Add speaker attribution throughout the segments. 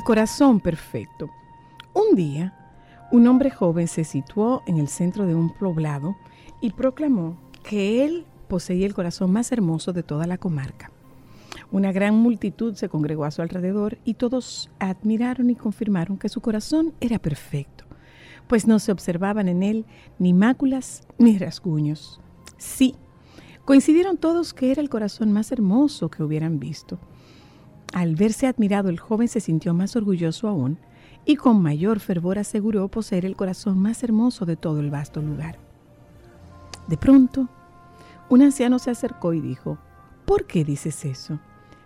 Speaker 1: El corazón perfecto. Un día, un hombre joven se situó en el centro de un poblado y proclamó que él poseía el corazón más hermoso de toda la comarca. Una gran multitud se congregó a su alrededor y todos admiraron y confirmaron que su corazón era perfecto, pues no se observaban en él ni máculas ni rasguños. Sí, coincidieron todos que era el corazón más hermoso que hubieran visto. Al verse admirado, el joven se sintió más orgulloso aún y con mayor fervor aseguró poseer el corazón más hermoso de todo el vasto lugar. De pronto, un anciano se acercó y dijo, ¿por qué dices eso?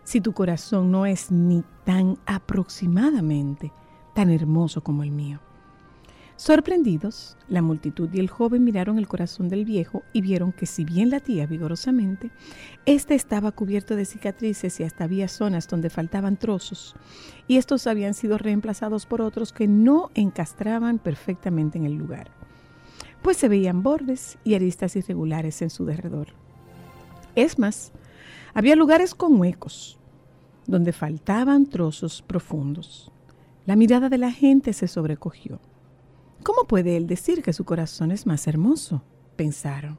Speaker 1: Si tu corazón no es ni tan aproximadamente tan hermoso como el mío. Sorprendidos, la multitud y el joven miraron el corazón del viejo y vieron que si bien latía vigorosamente, éste estaba cubierto de cicatrices y hasta había zonas donde faltaban trozos, y estos habían sido reemplazados por otros que no encastraban perfectamente en el lugar, pues se veían bordes y aristas irregulares en su derredor. Es más, había lugares con huecos, donde faltaban trozos profundos. La mirada de la gente se sobrecogió. ¿Cómo puede él decir que su corazón es más hermoso? pensaron.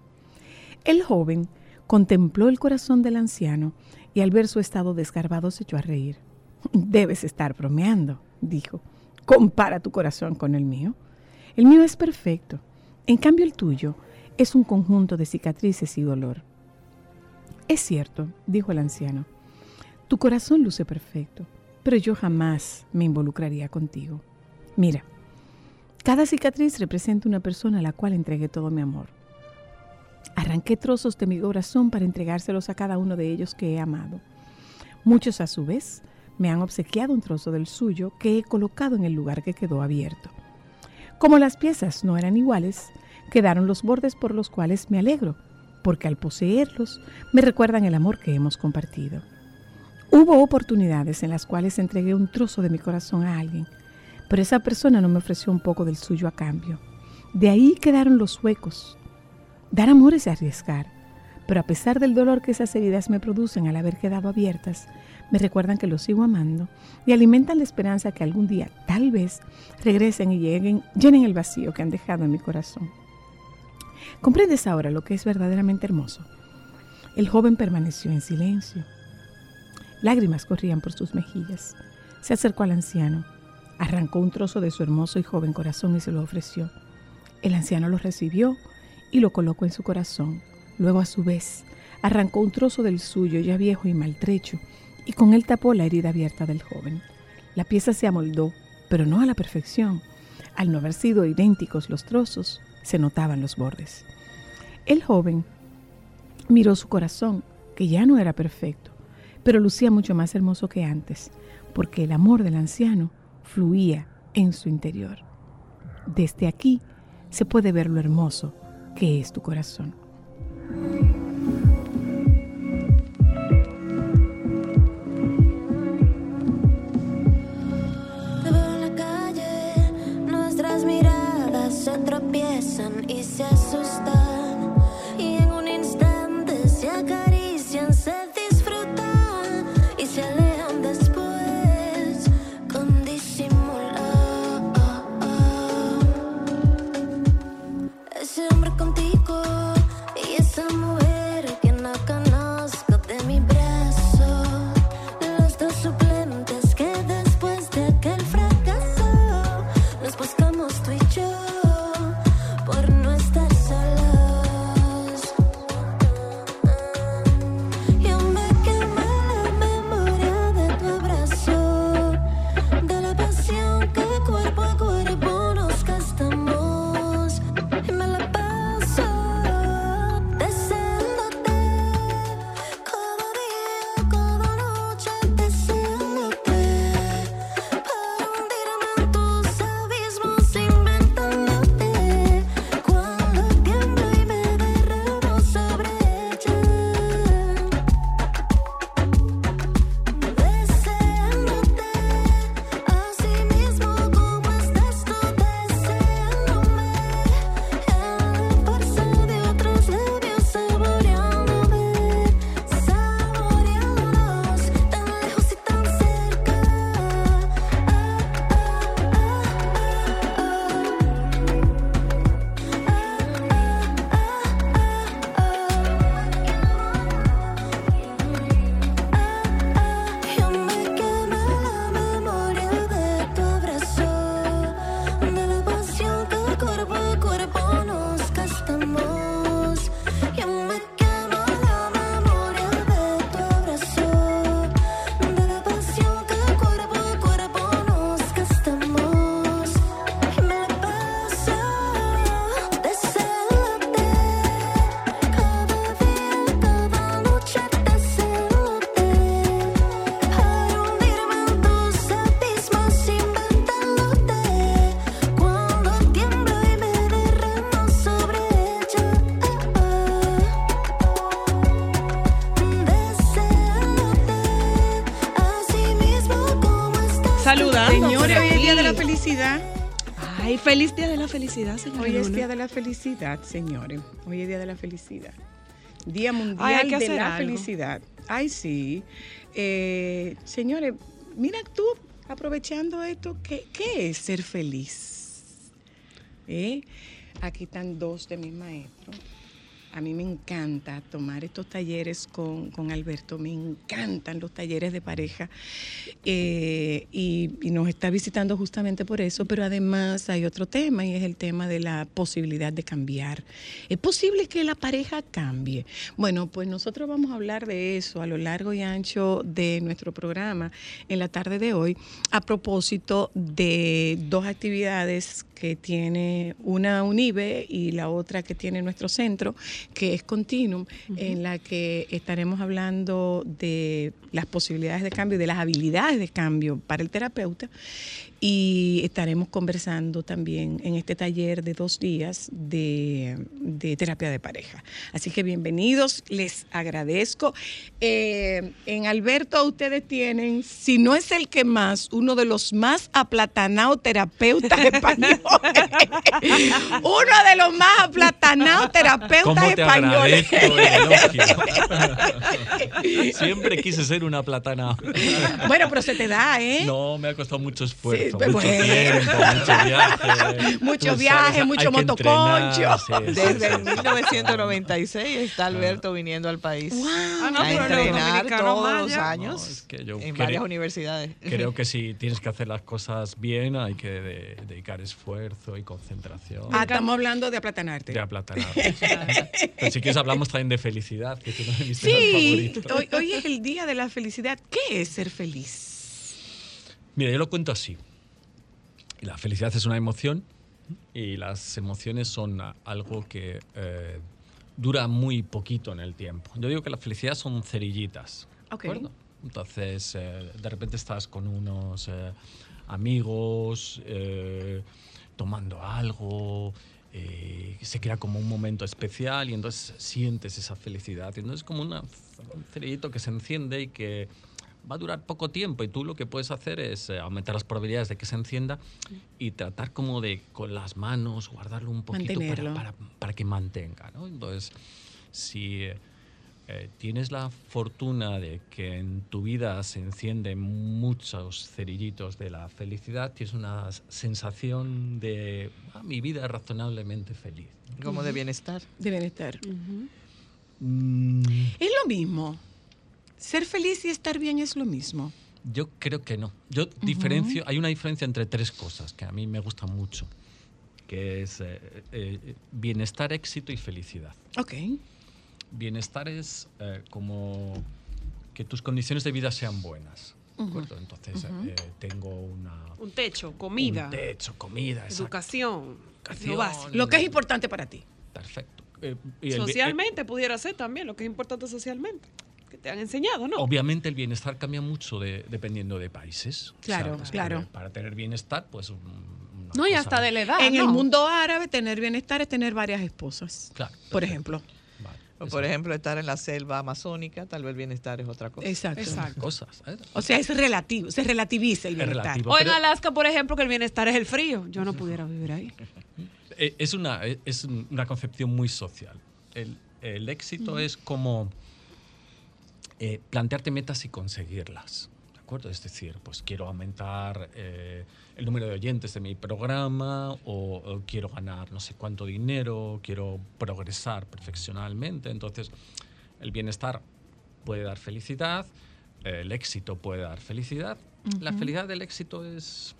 Speaker 1: El joven contempló el corazón del anciano y al ver su estado desgarbado se echó a reír. Debes estar bromeando, dijo. Compara tu corazón con el mío. El mío es perfecto. En cambio el tuyo es un conjunto de cicatrices y dolor. Es cierto, dijo el anciano. Tu corazón luce perfecto, pero yo jamás me involucraría contigo. Mira, cada cicatriz representa una persona a la cual entregué todo mi amor. Arranqué trozos de mi corazón para entregárselos a cada uno de ellos que he amado. Muchos a su vez me han obsequiado un trozo del suyo que he colocado en el lugar que quedó abierto. Como las piezas no eran iguales, quedaron los bordes por los cuales me alegro, porque al poseerlos me recuerdan el amor que hemos compartido. Hubo oportunidades en las cuales entregué un trozo de mi corazón a alguien, pero esa persona no me ofreció un poco del suyo a cambio. De ahí quedaron los huecos. Dar amor es arriesgar, pero a pesar del dolor que esas heridas me producen al haber quedado abiertas, me recuerdan que los sigo amando y alimentan la esperanza que algún día, tal vez, regresen y llenen el vacío que han dejado en mi corazón. ¿Comprendes ahora lo que es verdaderamente hermoso? El joven permaneció en silencio. Lágrimas corrían por sus mejillas. Se acercó al anciano Arrancó un trozo de su hermoso y joven corazón y se lo ofreció. El anciano lo recibió y lo colocó en su corazón. Luego a su vez arrancó un trozo del suyo ya viejo y maltrecho y con él tapó la herida abierta del joven. La pieza se amoldó, pero no a la perfección. Al no haber sido idénticos los trozos, se notaban los bordes. El joven miró su corazón, que ya no era perfecto, pero lucía mucho más hermoso que antes, porque el amor del anciano fluía en su interior. Desde aquí se puede ver lo hermoso que es tu corazón.
Speaker 2: y se asustan.
Speaker 1: Día de la felicidad.
Speaker 2: Ay, feliz día de la felicidad, señor.
Speaker 1: Hoy es día de la felicidad, señores. Hoy es día de la felicidad. Día mundial de la felicidad. Ay, sí. Eh, señores, mira tú, aprovechando esto, ¿qué, qué es ser feliz? ¿Eh? Aquí están dos de mis maestros a mí me encanta tomar estos talleres con, Alberto, me encantan los talleres de pareja eh, y, nos está visitando justamente por eso, pero además hay otro tema y es el tema de la posibilidad de cambiar. ¿Es posible que la pareja cambie? Bueno, pues nosotros vamos a hablar de eso a lo largo y ancho de nuestro programa en la tarde de hoy a propósito de dos actividades que tiene una UNIBE y la otra que tiene nuestro centro, que es Continuum, en la que estaremos hablando de las posibilidades de cambio, de las habilidades de cambio para el terapeuta y estaremos conversando también en este taller de dos días de, terapia de pareja. Así que bienvenidos, les agradezco. Eh, en Alberto ustedes tienen, si no es el que más, uno de los más aplatanados terapeutas españoles. uno de los más aplatanados terapeutas españoles.
Speaker 3: Siempre quise ser una platana.
Speaker 1: bueno, pero se te da, ¿eh?
Speaker 3: No, me ha costado mucho esfuerzo mucho tiempo, mucho viaje.
Speaker 1: Mucho viaje, mucho motoconcho.
Speaker 4: Desde 1996 está Alberto viniendo al país ah, a entrenar todos los años en varias universidades.
Speaker 3: Creo que si tienes que hacer las cosas bien hay que dedicar esfuerzo y concentración.
Speaker 1: Ah, estamos hablando de aplatanarte.
Speaker 3: De aplatanarte. Pero si quieres hablamos también de felicidad, que es uno de mis sí,
Speaker 1: Hoy, hoy es el día de la felicidad. ¿Qué es ser feliz?
Speaker 3: Mira, yo lo cuento así. La felicidad es una emoción y las emociones son algo que eh, dura muy poquito en el tiempo. Yo digo que la felicidad son cerillitas. Entonces, eh, de repente estás con unos eh, amigos tomando algo, se crea como un momento especial y entonces sientes esa felicidad. Y entonces es como un cerillito que se enciende y que va a durar poco tiempo y tú lo que puedes hacer es eh, aumentar las probabilidades de que se encienda y tratar como de con las manos guardarlo un poquito para, para, que mantenga. ¿no? Entonces, si eh, tienes la fortuna de que en tu vida se encienden muchos cerillitos de la felicidad, tienes una sensación de ah, mi vida es razonablemente feliz.
Speaker 4: Como de bienestar.
Speaker 1: De bienestar. Mm. Es lo mismo. ¿Ser feliz y estar bien es lo mismo?
Speaker 3: Yo creo que no. Yo diferencio, hay una diferencia entre tres cosas que a mí me gustan mucho, que es eh, eh, bienestar, éxito y felicidad.
Speaker 1: Ok.
Speaker 3: Bienestar es eh, como que tus condiciones de vida sean buenas. Entonces, tengo una...
Speaker 2: Un techo, comida.
Speaker 3: Un techo, comida.
Speaker 2: Educación.
Speaker 1: Educación. Lo que es importante para ti.
Speaker 3: Perfecto.
Speaker 2: socialmente pudiera ser también, lo que es importante socialmente te han enseñado, ¿no?
Speaker 3: Obviamente el bienestar cambia mucho dependiendo de países.
Speaker 1: Claro, claro.
Speaker 3: Para, tener bienestar, pues...
Speaker 2: No, y hasta de la edad.
Speaker 1: En el mundo árabe, tener bienestar es tener varias esposas. Claro. Por ejemplo.
Speaker 4: o por ejemplo, estar en la selva amazónica, tal vez el bienestar es otra cosa.
Speaker 1: Exacto.
Speaker 3: Exacto. Cosas,
Speaker 1: ¿eh? O sea, es relativo, se relativiza el bienestar.
Speaker 2: o en Alaska, por ejemplo, que el bienestar es el frío. Yo no pudiera vivir ahí.
Speaker 3: Eh, es una, es una concepción muy social. El, el éxito es como eh, plantearte metas y conseguirlas. ¿De acuerdo? Es decir, pues quiero aumentar eh, el número de oyentes de mi programa o, quiero ganar no sé cuánto dinero, quiero progresar profesionalmente. Entonces, el bienestar puede dar felicidad, el éxito puede dar felicidad. La felicidad del éxito es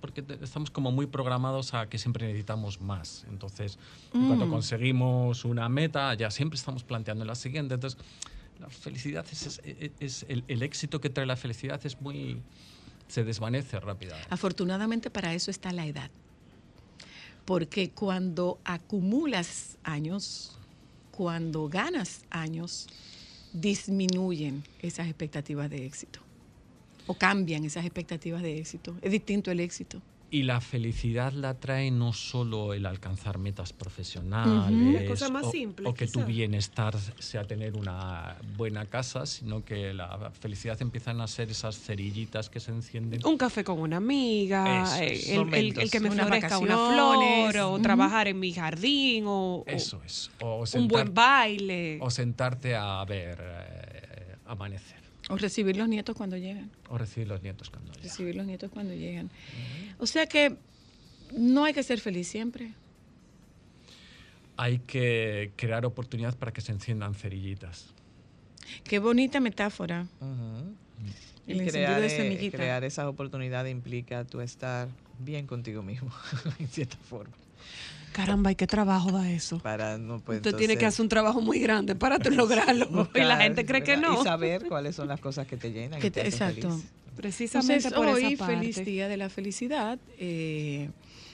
Speaker 3: porque estamos como muy programados a que siempre necesitamos más. Entonces, cuando mm. conseguimos una meta, ya siempre estamos planteando la siguiente. Entonces, la felicidad es, el, éxito que trae la felicidad es muy se desvanece rápidamente.
Speaker 1: Afortunadamente para eso está la edad. Porque cuando acumulas años, cuando ganas años, disminuyen esas expectativas de éxito o cambian esas expectativas de éxito. Es distinto el éxito.
Speaker 3: Y la felicidad la trae no solo el alcanzar metas profesionales o, que tu bienestar sea tener una buena casa, sino que la felicidad empiezan a ser esas cerillitas que se encienden.
Speaker 2: Un café con una amiga, eh, el, que me florezca una flor, o trabajar en mi jardín, o,
Speaker 3: Eso es.
Speaker 2: un buen baile.
Speaker 3: O sentarte a ver eh, amanecer.
Speaker 1: O recibir los nietos cuando llegan.
Speaker 3: O recibir los nietos cuando llegan.
Speaker 1: Recibir los nietos cuando llegan. O sea que no hay que ser feliz siempre.
Speaker 3: Hay que crear oportunidades para que se enciendan cerillitas.
Speaker 1: Qué bonita metáfora.
Speaker 4: El crear, de crear esas oportunidades implica tú estar bien contigo mismo, en cierta forma.
Speaker 2: Caramba, ¿y qué trabajo da eso?
Speaker 4: Para, no, pues,
Speaker 2: Usted tiene que hacer un trabajo muy grande para lograrlo. y la gente cree que no.
Speaker 4: Y saber cuáles son las cosas que te llenan. Que te, exacto.
Speaker 1: Precisamente por hoy, esa parte. feliz día de la felicidad. Eh,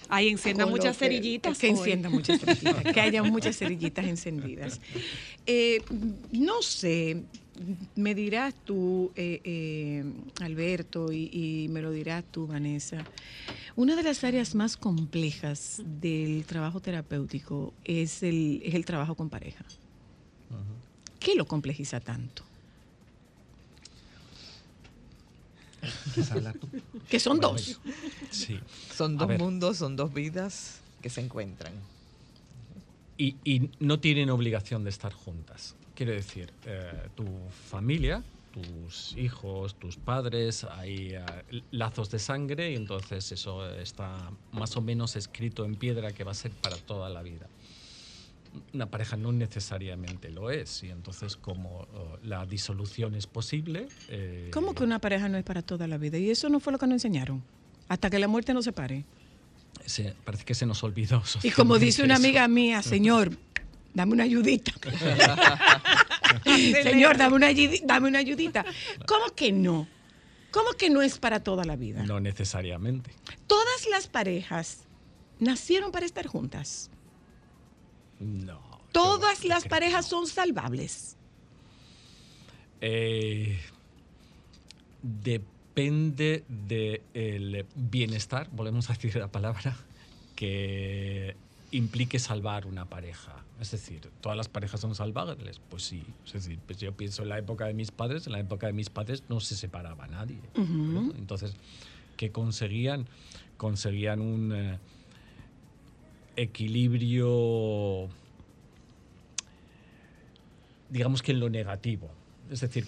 Speaker 2: Ahí encienda muchas cerillitas.
Speaker 1: Que, encienda muchas cerillitas. que haya muchas cerillitas encendidas. Eh, no sé, me dirás tú, eh, eh, Alberto, y, me lo dirás tú, Vanessa. Una de las áreas más complejas del trabajo terapéutico es el, es el trabajo con pareja. ¿Qué lo complejiza tanto? que son dos.
Speaker 3: Sí.
Speaker 4: Son dos mundos, son dos vidas que se encuentran.
Speaker 3: y no tienen obligación de estar juntas. Quiero decir, eh, tu familia, tus hijos, tus padres, hay eh, lazos de sangre y entonces eso está más o menos escrito en piedra que va a ser para toda la vida. Una pareja no necesariamente lo es y entonces como oh, la disolución es posible...
Speaker 1: Eh, ¿Cómo que una pareja no es para toda la vida? Y eso no fue lo que nos enseñaron. Hasta que la muerte nos separe.
Speaker 3: parece que se nos olvidó.
Speaker 1: Y como dice una amiga mía, señor, dame una ayudita. Señor, dame una, dame una ayudita. ¿Cómo que no? ¿Cómo que no es para toda la vida?
Speaker 3: No necesariamente.
Speaker 1: Todas las parejas nacieron para estar juntas.
Speaker 3: No.
Speaker 1: Todas las parejas son salvables.
Speaker 3: Eh, depende del bienestar, volvemos a decir la palabra, que implique salvar una pareja. Es decir, ¿todas las parejas son salvables? Pues sí. Es decir, pues yo pienso en la época de mis padres, en la época de mis padres no se separaba nadie. Entonces, ¿qué conseguían? Conseguían un eh, equilibrio, digamos que en lo negativo. Es decir,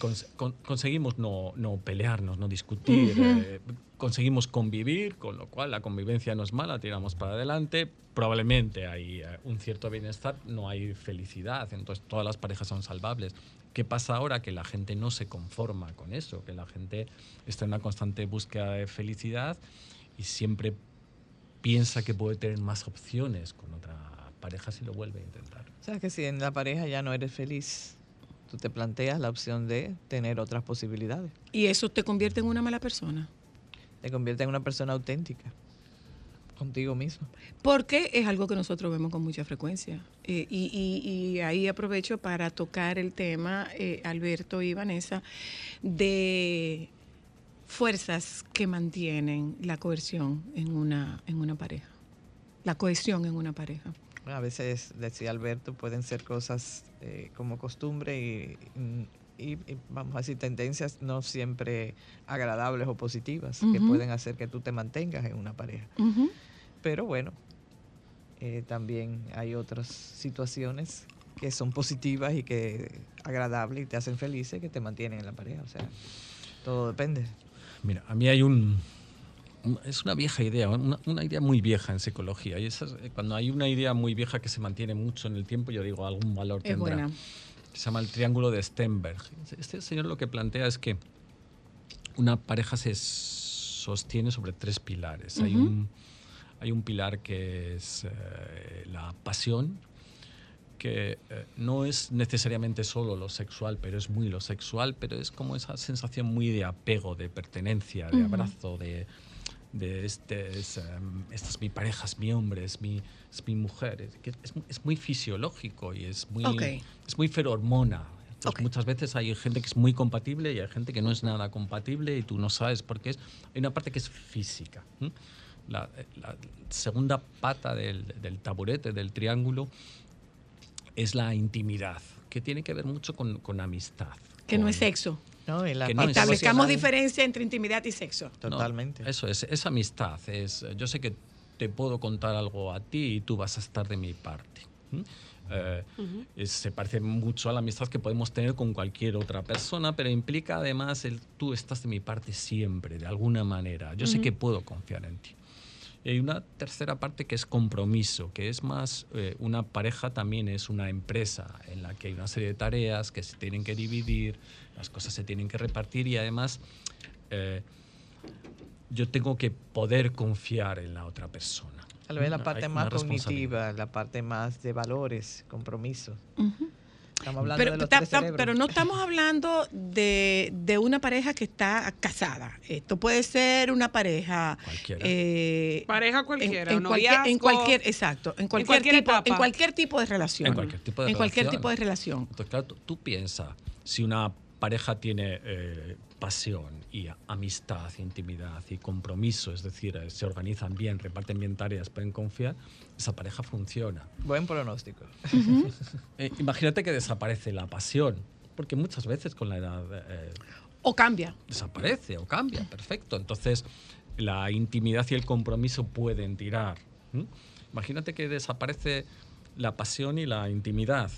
Speaker 3: conseguimos no, pelearnos, no discutir, eh, conseguimos convivir, con lo cual la convivencia no es mala, tiramos para adelante. Probablemente hay eh, un cierto bienestar, no hay felicidad, entonces todas las parejas son salvables. ¿Qué pasa ahora? Que la gente no se conforma con eso, que la gente está en una constante búsqueda de felicidad y siempre piensa que puede tener más opciones con otra pareja si lo vuelve a intentar.
Speaker 4: O sea, que si en la pareja ya no eres feliz, tú te planteas la opción de tener otras posibilidades.
Speaker 1: ¿Y eso te convierte en una mala persona?
Speaker 4: Te convierte en una persona auténtica contigo mismo.
Speaker 1: Porque es algo que nosotros vemos con mucha frecuencia. Eh, y, ahí aprovecho para tocar el tema, eh, Alberto y Vanessa, de fuerzas que mantienen la coerción en una, en una pareja, la cohesión en una pareja.
Speaker 4: A veces, decía Alberto, pueden ser cosas eh, como costumbre y, vamos a decir, tendencias no siempre agradables o positivas que pueden hacer que tú te mantengas en una pareja. Pero bueno, eh, también hay otras situaciones que son positivas y que agradables y te hacen felices que te mantienen en la pareja. O sea, todo depende.
Speaker 3: Mira, a mí hay un, es una vieja idea, una, idea muy vieja en psicología. Y cuando hay una idea muy vieja que se mantiene mucho en el tiempo, yo digo, algún valor tendrá. Se llama el triángulo de Stenberg. Este señor lo que plantea es que una pareja se sostiene sobre tres pilares. hay, un, hay un pilar que es eh, la pasión, que eh, no es necesariamente solo lo sexual, pero es muy lo sexual, pero es como esa sensación muy de apego, de pertenencia, de abrazo, de, de este es, em, esta es mi pareja, es mi hombre, es mi, es mi mujer. Es, es, muy fisiológico y es muy, es muy ferormona. Muchas veces hay gente que es muy compatible y hay gente que no es nada compatible y tú no sabes por qué es. Hay una parte que es física. la, segunda pata del, taburete, del triángulo, es la intimidad, que tiene que ver mucho con, amistad.
Speaker 1: Que no es sexo. No, Establezcamos diferencia entre intimidad y sexo.
Speaker 4: Totalmente.
Speaker 3: eso es, es amistad. Es, yo sé que te puedo contar algo a ti y tú vas a estar de mi parte. Eh, se parece mucho a la amistad que podemos tener con cualquier otra persona, pero implica además el tú estás de mi parte siempre, de alguna manera. Yo sé que puedo confiar en ti. Y hay una tercera parte que es compromiso, que es más, eh, una pareja también es una empresa en la que hay una serie de tareas que se tienen que dividir, las cosas se tienen que repartir y además eh, yo tengo que poder confiar en la otra persona.
Speaker 4: Tal vez la parte más cognitiva, la parte más de valores, compromiso.
Speaker 1: Estamos hablando pero, de los pero no estamos hablando de, una pareja que está casada. Esto puede ser una pareja.
Speaker 3: Cualquiera.
Speaker 2: Eh, pareja cualquiera.
Speaker 1: En, cualquier, exacto. En cualquier, tipo, en cualquier tipo de relación.
Speaker 3: En cualquier tipo de
Speaker 1: en Cualquier tipo de relación.
Speaker 3: Entonces, claro, tú, piensas, si una pareja tiene eh, pasión y amistad, intimidad y compromiso, es decir, eh, se organizan bien, reparten bien tareas, pueden confiar, esa pareja funciona.
Speaker 4: Buen pronóstico.
Speaker 3: Eh, imagínate que desaparece la pasión, porque muchas veces con la edad...
Speaker 1: o cambia.
Speaker 3: Desaparece o cambia, perfecto. Entonces, la intimidad y el compromiso pueden tirar. Imagínate que desaparece la pasión y la intimidad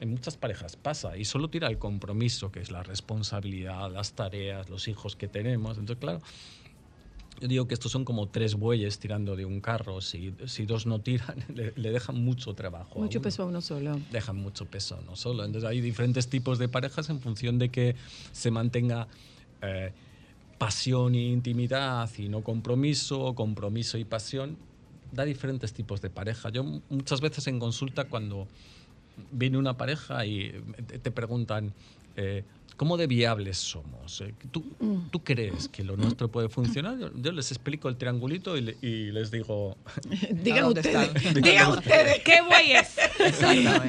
Speaker 3: en muchas parejas pasa y solo tira el compromiso, que es la responsabilidad, las tareas, los hijos que tenemos. Entonces, claro, yo digo que estos son como tres bueyes tirando de un carro. Si, si dos no tiran, le, dejan mucho trabajo.
Speaker 1: Mucho peso a uno solo.
Speaker 3: Dejan mucho peso a uno solo. Entonces hay diferentes tipos de parejas en función de que se mantenga eh, pasión e intimidad y no compromiso, compromiso y pasión. Da diferentes tipos de pareja. Yo muchas veces en consulta cuando viene una pareja y te preguntan, eh, ¿cómo de viables somos? Eh, ¿Tú, mm. ¿Tú, crees que lo nuestro puede funcionar? Yo, les explico el triangulito y, les digo...
Speaker 1: digan ustedes, digan ustedes, ¿qué güey es?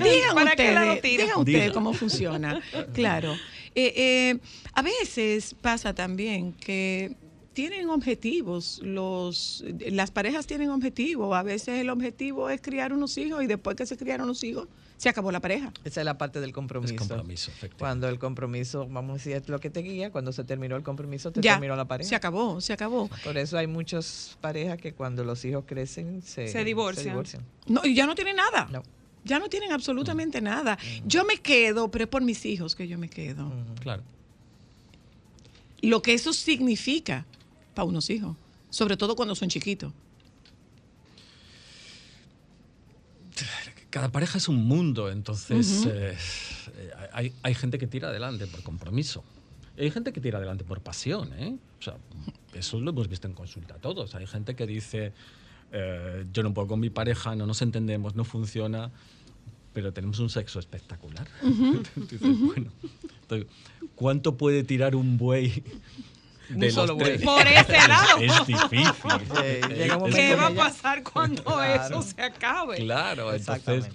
Speaker 1: digan ustedes, digan ustedes cómo funciona. Claro. Eh, a veces pasa también que tienen objetivos, los, las parejas tienen objetivos, a veces el objetivo es criar unos hijos y después que se criaron los hijos, se acabó la pareja.
Speaker 4: Esa es la parte del compromiso.
Speaker 3: compromiso,
Speaker 4: Cuando el compromiso, vamos a decir, es lo que te guía, cuando se terminó el compromiso, te terminó la pareja.
Speaker 1: Se acabó, se acabó.
Speaker 4: Por eso hay muchas parejas que cuando los hijos crecen se,
Speaker 2: se divorcian.
Speaker 1: No, y ya no tienen nada. No. Ya no tienen absolutamente nada. Yo me quedo, pero es por mis hijos que yo me quedo.
Speaker 3: Claro.
Speaker 1: Lo que eso significa para unos hijos, sobre todo cuando son chiquitos.
Speaker 3: cada pareja es un mundo, entonces eh, hay, hay, gente que tira adelante por compromiso. hay gente que tira adelante por pasión, ¿eh? O sea, eso lo hemos visto en consulta todos. Hay gente que dice, eh, yo no puedo con mi pareja, no nos entendemos, no funciona, pero tenemos un sexo espectacular. entonces, bueno, ¿cuánto puede tirar un buey de solo Por
Speaker 2: ese lado.
Speaker 3: Es, difícil.
Speaker 2: ¿Qué va a pasar cuando eso se acabe?
Speaker 3: Claro, entonces.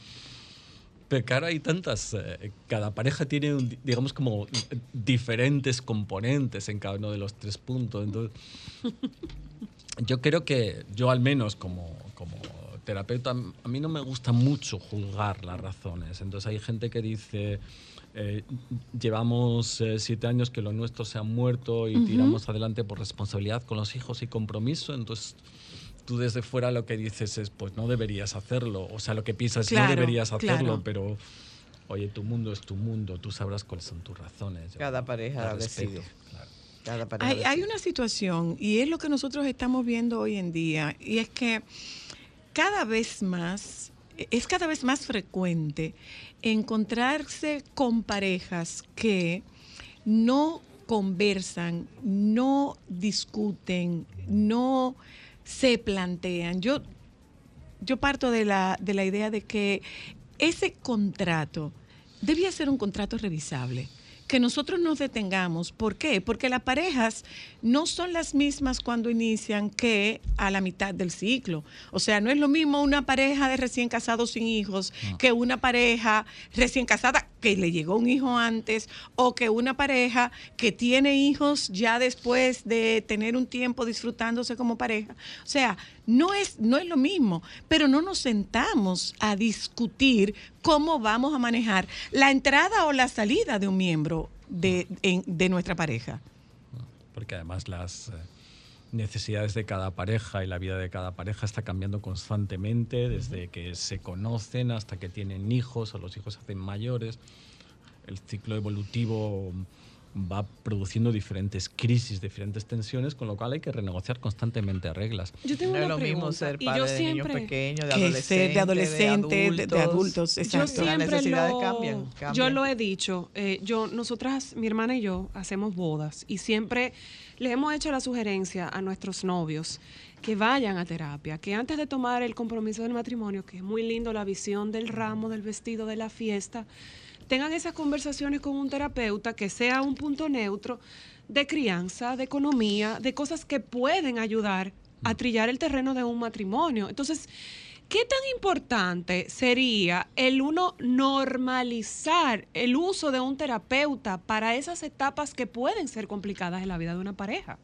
Speaker 3: Pero claro, hay tantas. Eh, cada pareja tiene, digamos, como diferentes componentes en cada uno de los tres puntos. Entonces, yo creo que yo, al menos, como, como terapeuta, a mí no me gusta mucho juzgar las razones. Entonces, hay gente que dice eh, llevamos eh, siete años que lo nuestro se ha muerto y tiramos adelante por responsabilidad con los hijos y compromiso, entonces tú desde fuera lo que dices es, pues no deberías hacerlo, o sea, lo que piensas es no deberías hacerlo, pero oye, tu mundo es tu mundo, tú sabrás cuáles son tus razones.
Speaker 4: Cada pareja decide.
Speaker 1: hay, hay una situación, y es lo que nosotros estamos viendo hoy en día, y es que cada vez más, es cada vez más frecuente encontrarse con parejas que no conversan, no discuten, no se plantean. Yo, yo parto de la, de la idea de que ese contrato debía ser un contrato revisable que nosotros nos detengamos. ¿Por qué? Porque las parejas no son las mismas cuando inician que a la mitad del ciclo. O sea, no es lo mismo una pareja de recién casados sin hijos que una pareja recién casada que le llegó un hijo antes o que una pareja que tiene hijos ya después de tener un tiempo disfrutándose como pareja. O sea, no es, no es lo mismo, pero no nos sentamos a discutir cómo vamos a manejar la entrada o la salida de un miembro de, de nuestra pareja.
Speaker 3: Porque además las... Eh, necesidades de cada pareja y la vida de cada pareja está cambiando constantemente, desde que se conocen hasta que tienen hijos o los hijos se hacen mayores. El ciclo evolutivo va produciendo diferentes crisis, diferentes tensiones, con lo cual hay que renegociar constantemente reglas.
Speaker 2: Yo tengo una pregunta.
Speaker 4: ser padre de niños pequeños, de
Speaker 1: adolescentes, de, adolescentes, de adultos,
Speaker 2: Yo siempre lo, Yo lo he dicho. Eh, yo, nosotras, mi hermana y yo, hacemos bodas y siempre le hemos hecho la sugerencia a nuestros novios que vayan a terapia, que antes de tomar el compromiso del matrimonio, que es muy lindo la visión del ramo, del vestido, de la fiesta, tengan esas conversaciones con un terapeuta que sea un punto neutro de crianza, de economía, de cosas que pueden ayudar a trillar el terreno de un matrimonio. Entonces, ¿qué tan importante sería el uno normalizar el uso de un terapeuta para esas etapas que pueden ser complicadas en la vida de una pareja?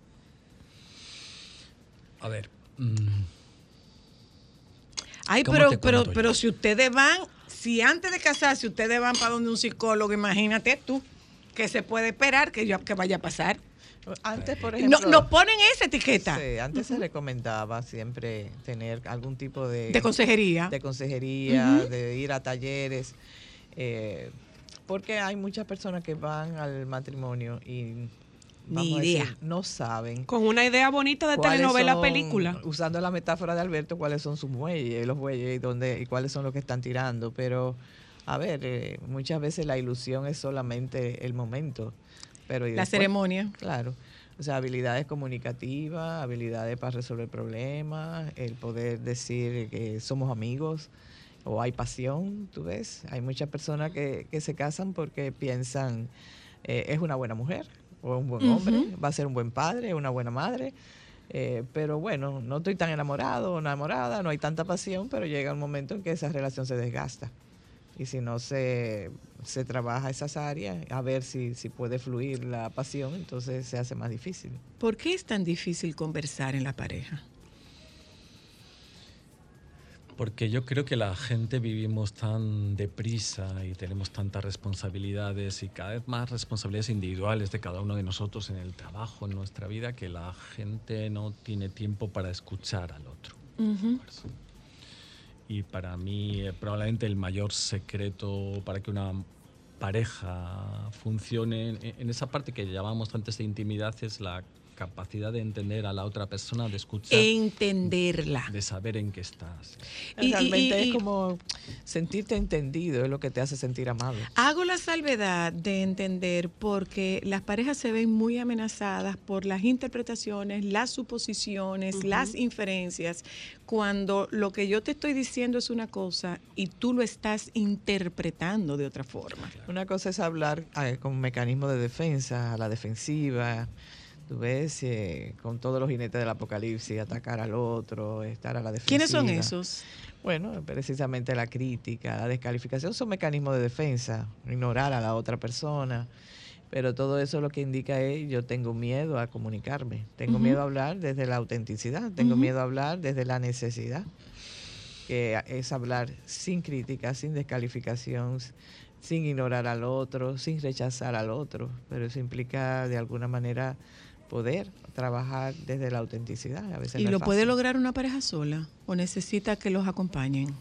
Speaker 3: A ver. Mm,
Speaker 1: Ay, pero, pero, pero si ustedes van si antes de casarse ustedes van para donde un psicólogo, imagínate tú, que se puede esperar que, yo, que vaya a pasar.
Speaker 4: Antes, por ejemplo.
Speaker 1: No, nos ponen esa etiqueta.
Speaker 4: Sí, antes se recomendaba siempre tener algún tipo de.
Speaker 1: De consejería.
Speaker 4: De consejería, de ir a talleres. Eh, porque hay muchas personas que van al matrimonio y
Speaker 1: ni idea.
Speaker 4: no saben.
Speaker 2: Con una idea bonita de telenovela película.
Speaker 4: Usando la metáfora de Alberto, cuáles son sus muelles, los muelles y, dónde, y cuáles son los que están tirando. Pero, a ver, eh, muchas veces la ilusión es solamente el momento. Pero
Speaker 1: la ceremonia.
Speaker 4: Claro. O sea, habilidades comunicativas, habilidades para resolver problemas, el poder decir que somos amigos o hay pasión, tú ves. Hay muchas personas que, que se casan porque piensan, eh, es una buena mujer, o un buen hombre, va a ser un buen padre, una buena madre. Eh, pero bueno, no estoy tan enamorado o enamorada, no hay tanta pasión, pero llega un momento en que esa relación se desgasta. Y si no se, se trabaja esas áreas, a ver si, si puede fluir la pasión, entonces se hace más difícil.
Speaker 1: ¿Por qué es tan difícil conversar en la pareja?
Speaker 3: Porque yo creo que la gente vivimos tan deprisa y tenemos tantas responsabilidades y cada vez más responsabilidades individuales de cada uno de nosotros en el trabajo, en nuestra vida, que la gente no tiene tiempo para escuchar al otro. Y para mí eh, probablemente el mayor secreto para que una pareja funcione en esa parte que llamamos antes de intimidad es la capacidad de entender a la otra persona, de escuchar.
Speaker 1: Entenderla.
Speaker 3: De saber en qué estás.
Speaker 4: Y, Realmente es como sentirte entendido, es lo que te hace sentir amado.
Speaker 1: Hago la salvedad de entender porque las parejas se ven muy amenazadas por las interpretaciones, las suposiciones, las inferencias, cuando lo que yo te estoy diciendo es una cosa y tú lo estás interpretando de otra forma.
Speaker 4: Una cosa es hablar eh, con mecanismo de defensa, a la defensiva, Tú ves eh, con todos los jinetes del apocalipsis, atacar al otro, estar a la defensa.
Speaker 1: ¿Quiénes son esos?
Speaker 4: Bueno, precisamente la crítica, la descalificación son mecanismos de defensa, ignorar a la otra persona. Pero todo eso lo que indica es yo tengo miedo a comunicarme, tengo miedo a hablar desde la autenticidad, tengo miedo a hablar desde la necesidad, que es hablar sin crítica, sin descalificación, sin ignorar al otro, sin rechazar al otro. Pero eso implica de alguna manera poder trabajar desde la autenticidad. A veces
Speaker 1: ¿Y lo puede lograr una pareja sola o necesita que los acompañen?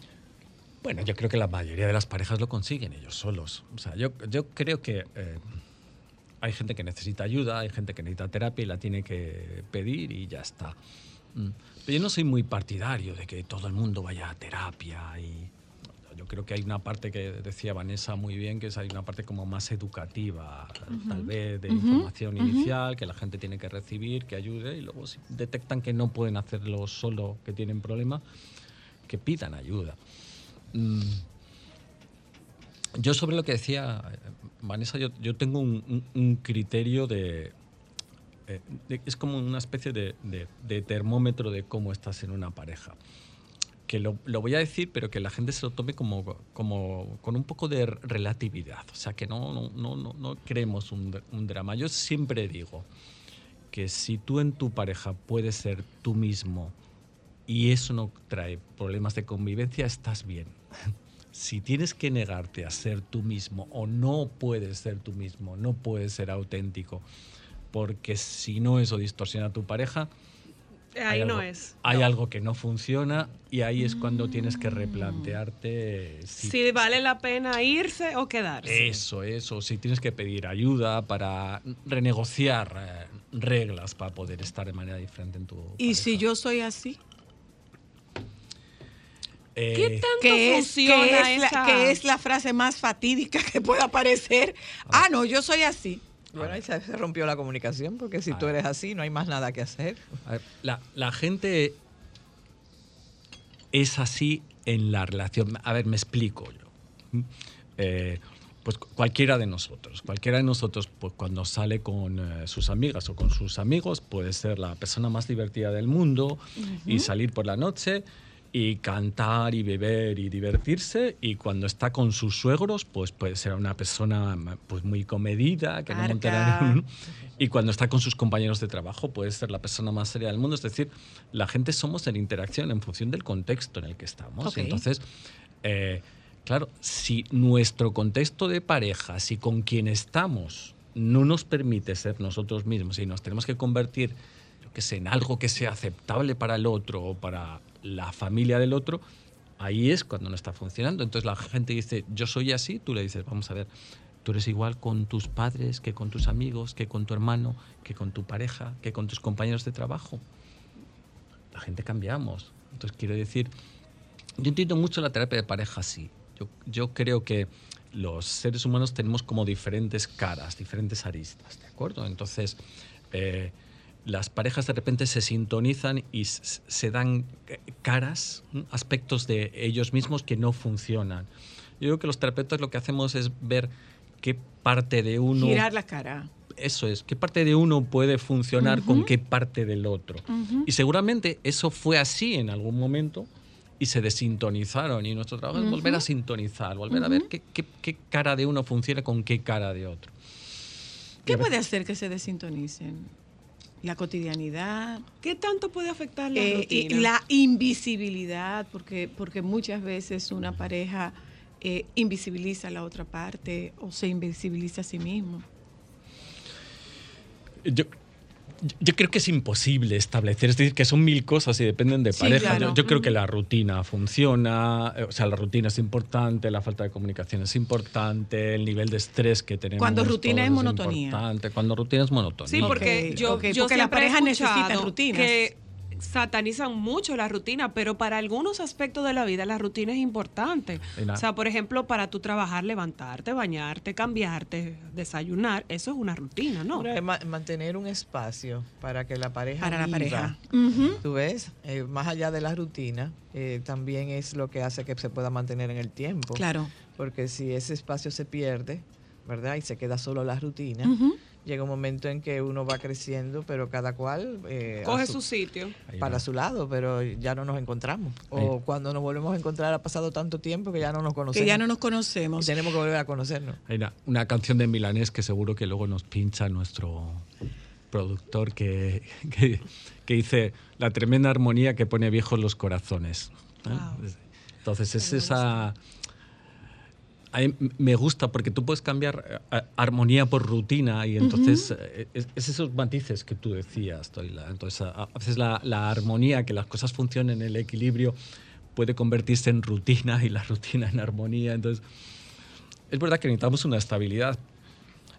Speaker 3: Bueno, yo creo que la mayoría de las parejas lo consiguen ellos solos. O sea, yo, yo creo que eh, hay gente que necesita ayuda, hay gente que necesita terapia y la tiene que pedir y ya está. Mm. Pero yo no soy muy partidario de que todo el mundo vaya a terapia y creo que hay una parte que decía Vanessa muy bien, que es hay una parte como más educativa, tal vez de información inicial, que la gente tiene que recibir, que ayude, y luego si detectan que no pueden hacerlo solo, que tienen problemas, que pidan ayuda. Mm. Yo sobre lo que decía Vanessa, yo, tengo un, criterio eh, de, Es como una especie de termómetro de cómo estás en una pareja que lo, voy a decir, pero que la gente se lo tome como, como con un poco de relatividad. O sea, que no, no, no, no creemos un, un drama. Yo siempre digo que si tú en tu pareja puedes ser tú mismo y eso no trae problemas de convivencia, estás bien. Si tienes que negarte a ser tú mismo o no puedes ser tú mismo, no puedes ser auténtico, porque si no eso distorsiona a tu pareja,
Speaker 2: Ahí no es.
Speaker 3: Hay algo que no funciona y ahí es cuando tienes que replantearte
Speaker 2: si, vale la pena irse o quedarse.
Speaker 3: Eso, eso. Si tienes que pedir ayuda para renegociar eh, reglas para poder estar de manera diferente en tu.
Speaker 1: ¿Y si yo soy así?
Speaker 2: Eh, ¿Qué tanto funciona
Speaker 1: es, que es la frase más fatídica que pueda aparecer? Ah, no, yo soy así.
Speaker 4: Bueno, ahí se, rompió la comunicación, porque si tú eres así, no hay más nada que hacer.
Speaker 3: la, gente es así en la relación. A ver, me explico yo. Eh, pues cualquiera de nosotros, cualquiera de nosotros, pues cuando sale con eh, sus amigas o con sus amigos, puede ser la persona más divertida del mundo y salir por la noche y cantar y beber y divertirse y cuando está con sus suegros pues puede ser una persona pues muy comedida que no montará y cuando está con sus compañeros de trabajo puede ser la persona más seria del mundo. Es decir la gente somos en interacción en función del contexto en el que estamos. Entonces eh, claro si nuestro contexto de pareja si con quien estamos no nos permite ser nosotros mismos y nos tenemos que convertir que sé, en algo que sea aceptable para el otro o para la familia del otro, ahí es cuando no está funcionando. Entonces la gente dice, yo soy así, tú le dices, vamos a ver, tú eres igual con tus padres, que con tus amigos, que con tu hermano, que con tu pareja, que con tus compañeros de trabajo. La gente cambiamos. Entonces quiero decir, yo entiendo mucho la terapia de pareja así. Yo, yo creo que los seres humanos tenemos como diferentes caras, diferentes aristas, ¿de acuerdo? Entonces, eh, las parejas de repente se sintonizan y se dan caras, aspectos de ellos mismos que no funcionan. Yo creo que los terapeutas lo que hacemos es ver qué parte de uno...
Speaker 1: Girar la cara.
Speaker 3: Eso es, qué parte de uno puede funcionar con qué parte del otro. Y seguramente eso fue así en algún momento y se desintonizaron. Y nuestro trabajo es volver a sintonizar, volver a ver qué, qué, cara de uno funciona con qué cara de otro.
Speaker 1: ¿Qué puede hacer que se desintonicen? La cotidianidad.
Speaker 2: ¿Qué tanto puede afectar la
Speaker 1: eh, La invisibilidad, porque, porque muchas veces una pareja eh, invisibiliza a la otra parte o se invisibiliza a sí mismo.
Speaker 3: Yo, yo creo que es imposible establecer, es decir, que son mil cosas y dependen de pareja. Yo, creo que la rutina funciona, eh, o sea, la rutina es importante, la falta de comunicación es importante, el nivel de estrés que tenemos.
Speaker 1: Cuando rutina es monotonía.
Speaker 3: Cuando rutina es monotonía.
Speaker 2: Sí, porque yo, yo porque la pareja necesita rutinas satanizan mucho la rutina, pero para algunos aspectos de la vida la rutina es importante. O sea, por ejemplo, para tu trabajar, levantarte, bañarte, cambiarte, desayunar, eso es una rutina, ¿no?
Speaker 4: mantener un espacio para que la pareja
Speaker 1: para la pareja.
Speaker 4: Tú ves, eh, más allá de la rutina, eh, también es lo que hace que se pueda mantener en el tiempo.
Speaker 1: Claro.
Speaker 4: Porque si ese espacio se pierde, ¿verdad? Y se queda solo la rutina llega un momento en que uno va creciendo, pero cada cual
Speaker 2: eh, coge su, sitio
Speaker 4: para su lado, pero ya no nos encontramos. O cuando nos volvemos a encontrar ha pasado tanto tiempo que ya no nos conocemos.
Speaker 1: Que ya no nos conocemos.
Speaker 4: Y tenemos que volver a conocernos.
Speaker 3: Hay una, canción de Milanés que seguro que luego nos pincha nuestro productor que, que, dice la tremenda armonía que pone viejos los corazones. Entonces es esa a mí me gusta porque tú puedes cambiar eh, armonía por rutina y entonces eh, es, esos matices que tú decías, Toila. Entonces, a, veces la, la, armonía, que las cosas funcionen en el equilibrio, puede convertirse en rutina y la rutina en armonía. Entonces, es verdad que necesitamos una estabilidad.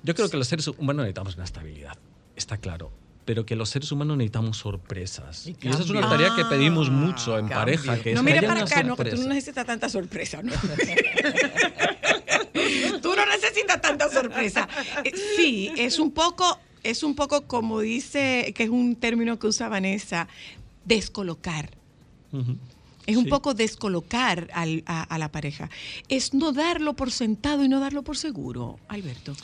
Speaker 3: Yo creo que los seres humanos necesitamos una estabilidad, está claro pero que los seres humanos necesitamos sorpresas. Y, esa es una tarea que pedimos ah, mucho en pareja. Que
Speaker 1: no, mira para acá, no, que tú no necesitas tanta sorpresa. ¿no? tú no necesitas tanta sorpresa. Eh, sí, es un poco, es un poco como dice, que es un término que usa Vanessa, descolocar. Es un poco descolocar a, a, la pareja. Es no darlo por sentado y no darlo por seguro, Alberto.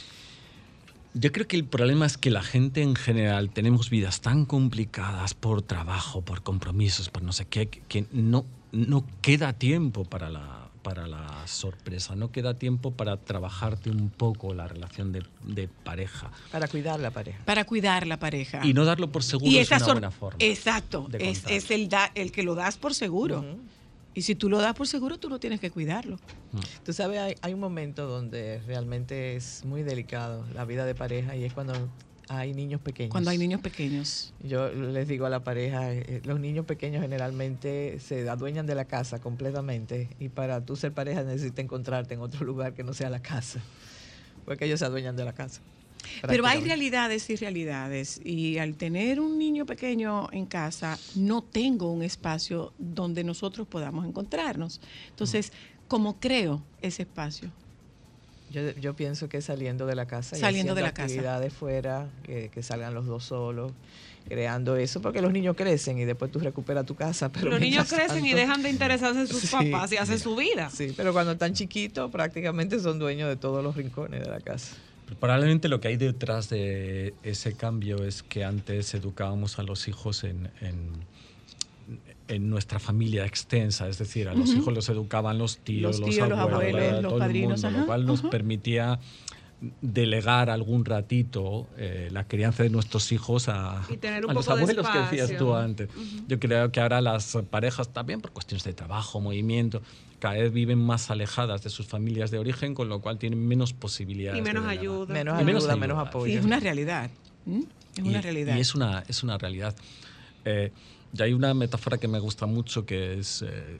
Speaker 3: Yo creo que el problema es que la gente en general tenemos vidas tan complicadas por trabajo, por compromisos, por no sé qué, que no, no queda tiempo para la, para la sorpresa, no queda tiempo para trabajarte un poco la relación de, pareja.
Speaker 4: Para cuidar la pareja.
Speaker 1: Para cuidar la pareja.
Speaker 3: Y no darlo por seguro es una buena forma.
Speaker 1: Exacto, es, es, el, da, el que lo das por seguro. Y si tú lo das por seguro, tú no tienes que cuidarlo.
Speaker 4: Mm. Tú sabes, hay, hay, un momento donde realmente es muy delicado la vida de pareja y es cuando hay niños pequeños.
Speaker 1: Cuando hay niños pequeños.
Speaker 4: Yo les digo a la pareja, eh, los niños pequeños generalmente se adueñan de la casa completamente y para tú ser pareja necesitas encontrarte en otro lugar que no sea la casa, porque ellos se adueñan de la casa.
Speaker 1: Pero hay realidades y realidades y al tener un niño pequeño en casa no tengo un espacio donde nosotros podamos encontrarnos. Entonces, ¿cómo creo ese espacio?
Speaker 4: Yo, yo pienso que saliendo de la casa
Speaker 1: saliendo de la
Speaker 4: actividades fuera, que, salgan los dos solos, creando eso, porque los niños crecen y después tú recuperas tu casa. Pero
Speaker 2: los niños crecen y dejan de interesarse en sus papás y hacen su vida.
Speaker 4: Sí, pero cuando están chiquitos prácticamente son dueños de todos los rincones de la casa.
Speaker 3: Probablemente lo que hay detrás de ese cambio es que antes educábamos a los hijos en en nuestra familia extensa, es decir, a los hijos los educaban los tíos, los, abuelos, los padrinos, lo cual nos permitía delegar algún ratito eh, la crianza de nuestros hijos a, los abuelos que decías tú antes. Yo creo que ahora las parejas también por cuestiones de trabajo, movimiento, cada vez viven más alejadas de sus familias de origen, con lo cual tienen menos posibilidades.
Speaker 2: Y menos ayuda.
Speaker 4: Menos, ayuda, menos, apoyo.
Speaker 1: es una realidad. Es una realidad.
Speaker 3: Y es una, es una realidad. Eh, y hay una metáfora que me gusta mucho que es... Eh,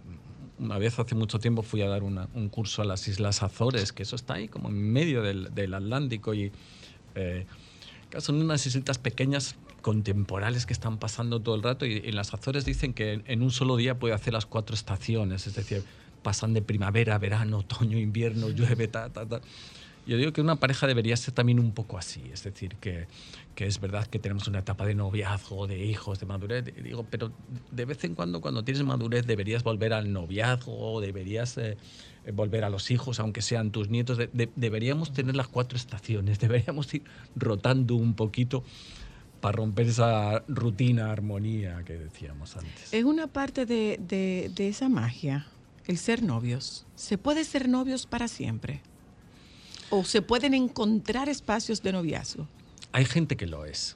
Speaker 3: una vez hace mucho tiempo fui a dar un curso a las Islas Azores, que eso está ahí como en medio del, del Atlántico y eh, son unas islitas pequeñas contemporales que están pasando todo el rato y en las Azores dicen que en un solo día puede hacer las cuatro estaciones, es decir, pasan de primavera, verano, otoño, invierno, llueve, ta, ta, ta. Yo digo que una pareja debería ser también un poco así, es decir, que, que es verdad que tenemos una etapa de noviazgo, de hijos, de madurez, digo, pero de vez en cuando cuando tienes madurez deberías volver al noviazgo, deberías eh, volver a los hijos, aunque sean tus nietos, deberíamos tener las cuatro estaciones, deberíamos ir rotando un poquito para romper esa rutina, armonía que decíamos antes.
Speaker 1: Es una parte de, de, de esa magia, el ser novios. ¿Se puede ser novios para siempre? o se pueden encontrar espacios de noviazgo?
Speaker 3: Hay gente que lo es.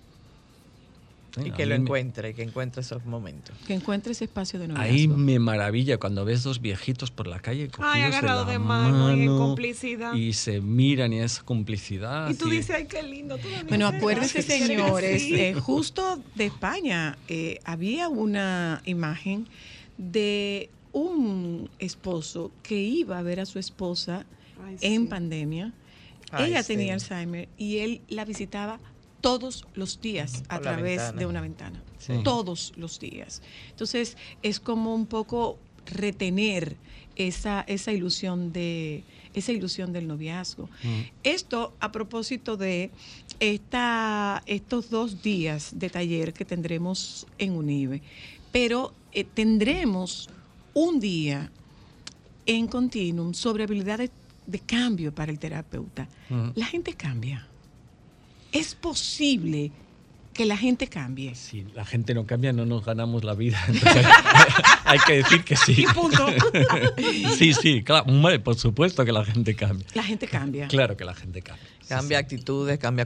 Speaker 4: Y que lo encuentre, que encuentre esos momentos.
Speaker 1: Que encuentre ese espacio de noviazgo.
Speaker 3: Ahí me maravilla cuando ves dos viejitos por la calle cogidos
Speaker 2: Ay, agarrado de, mano, y complicidad.
Speaker 3: Y se miran y es complicidad.
Speaker 2: Y tú dices, ay, qué lindo.
Speaker 1: Bueno, acuérdense, señores, eh, justo de España eh, había una imagen de un esposo que iba a ver a su esposa en pandemia ella tenía Alzheimer y él la visitaba todos los días a través de una ventana. Todos los días. Entonces, es como un poco retener esa, esa ilusión de esa ilusión del noviazgo. Mm. Esto a propósito de esta, estos dos días de taller que tendremos en UNIBE, pero eh, tendremos un día en continuum sobre habilidades de cambio para el terapeuta. La gente cambia. Es posible que la gente cambie.
Speaker 3: Si la gente no cambia, no nos ganamos la vida. hay que decir que sí.
Speaker 1: punto.
Speaker 3: sí, sí, claro. Por supuesto que la gente cambia.
Speaker 1: La gente cambia.
Speaker 3: Claro que la gente cambia.
Speaker 4: Cambia actitudes, cambia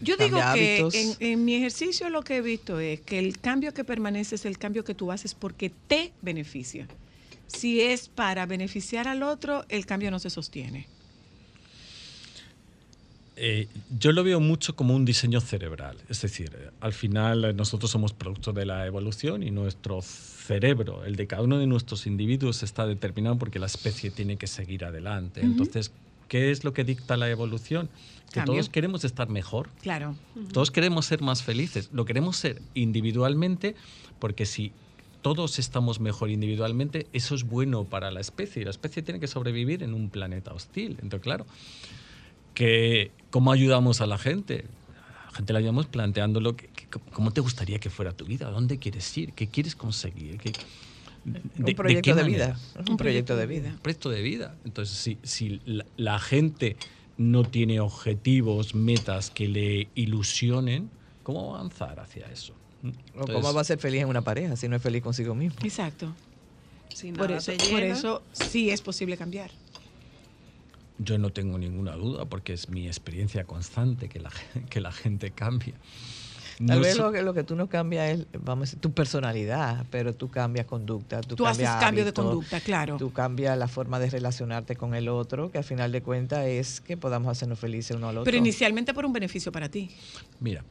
Speaker 1: Yo digo que en, en, mi ejercicio lo que he visto es que el cambio que permanece es el cambio que tú haces porque te beneficia si es para beneficiar al otro, el cambio no se sostiene.
Speaker 3: Eh, yo lo veo mucho como un diseño cerebral. Es decir, eh, al final eh, nosotros somos producto de la evolución y nuestro cerebro, el de cada uno de nuestros individuos, está determinado porque la especie tiene que seguir adelante. Entonces, ¿qué es lo que dicta la evolución? Que todos queremos estar mejor.
Speaker 1: Claro.
Speaker 3: Todos queremos ser más felices. Lo queremos ser individualmente porque si todos estamos mejor individualmente, eso es bueno para la especie. Y la especie tiene que sobrevivir en un planeta hostil. Entonces, claro, que, ¿cómo ayudamos a la gente? A la gente la ayudamos planteándolo, que, ¿cómo te gustaría que fuera tu vida? ¿A dónde quieres ir? ¿Qué quieres conseguir?
Speaker 4: Un proyecto de, vida. Un, proyecto de vida.
Speaker 3: Un proyecto de vida. Entonces, si, si la gente no tiene objetivos, metas que le ilusionen, ¿cómo avanzar hacia eso?
Speaker 4: o cómo va a ser feliz en una pareja si no es feliz consigo mismo.
Speaker 1: Exacto. por, eso, por eso sí es posible cambiar.
Speaker 3: Yo no tengo ninguna duda porque es mi experiencia constante que la, que la gente cambia.
Speaker 4: Tal vez lo que, lo que tú no cambias es, vamos a decir, tu personalidad, pero tú cambias conducta. Tú,
Speaker 1: tú haces cambio de conducta, claro.
Speaker 4: Tú cambias la forma de relacionarte con el otro, que al final de cuentas es que podamos hacernos felices uno al otro.
Speaker 1: Pero inicialmente por un beneficio para ti.
Speaker 3: Mira,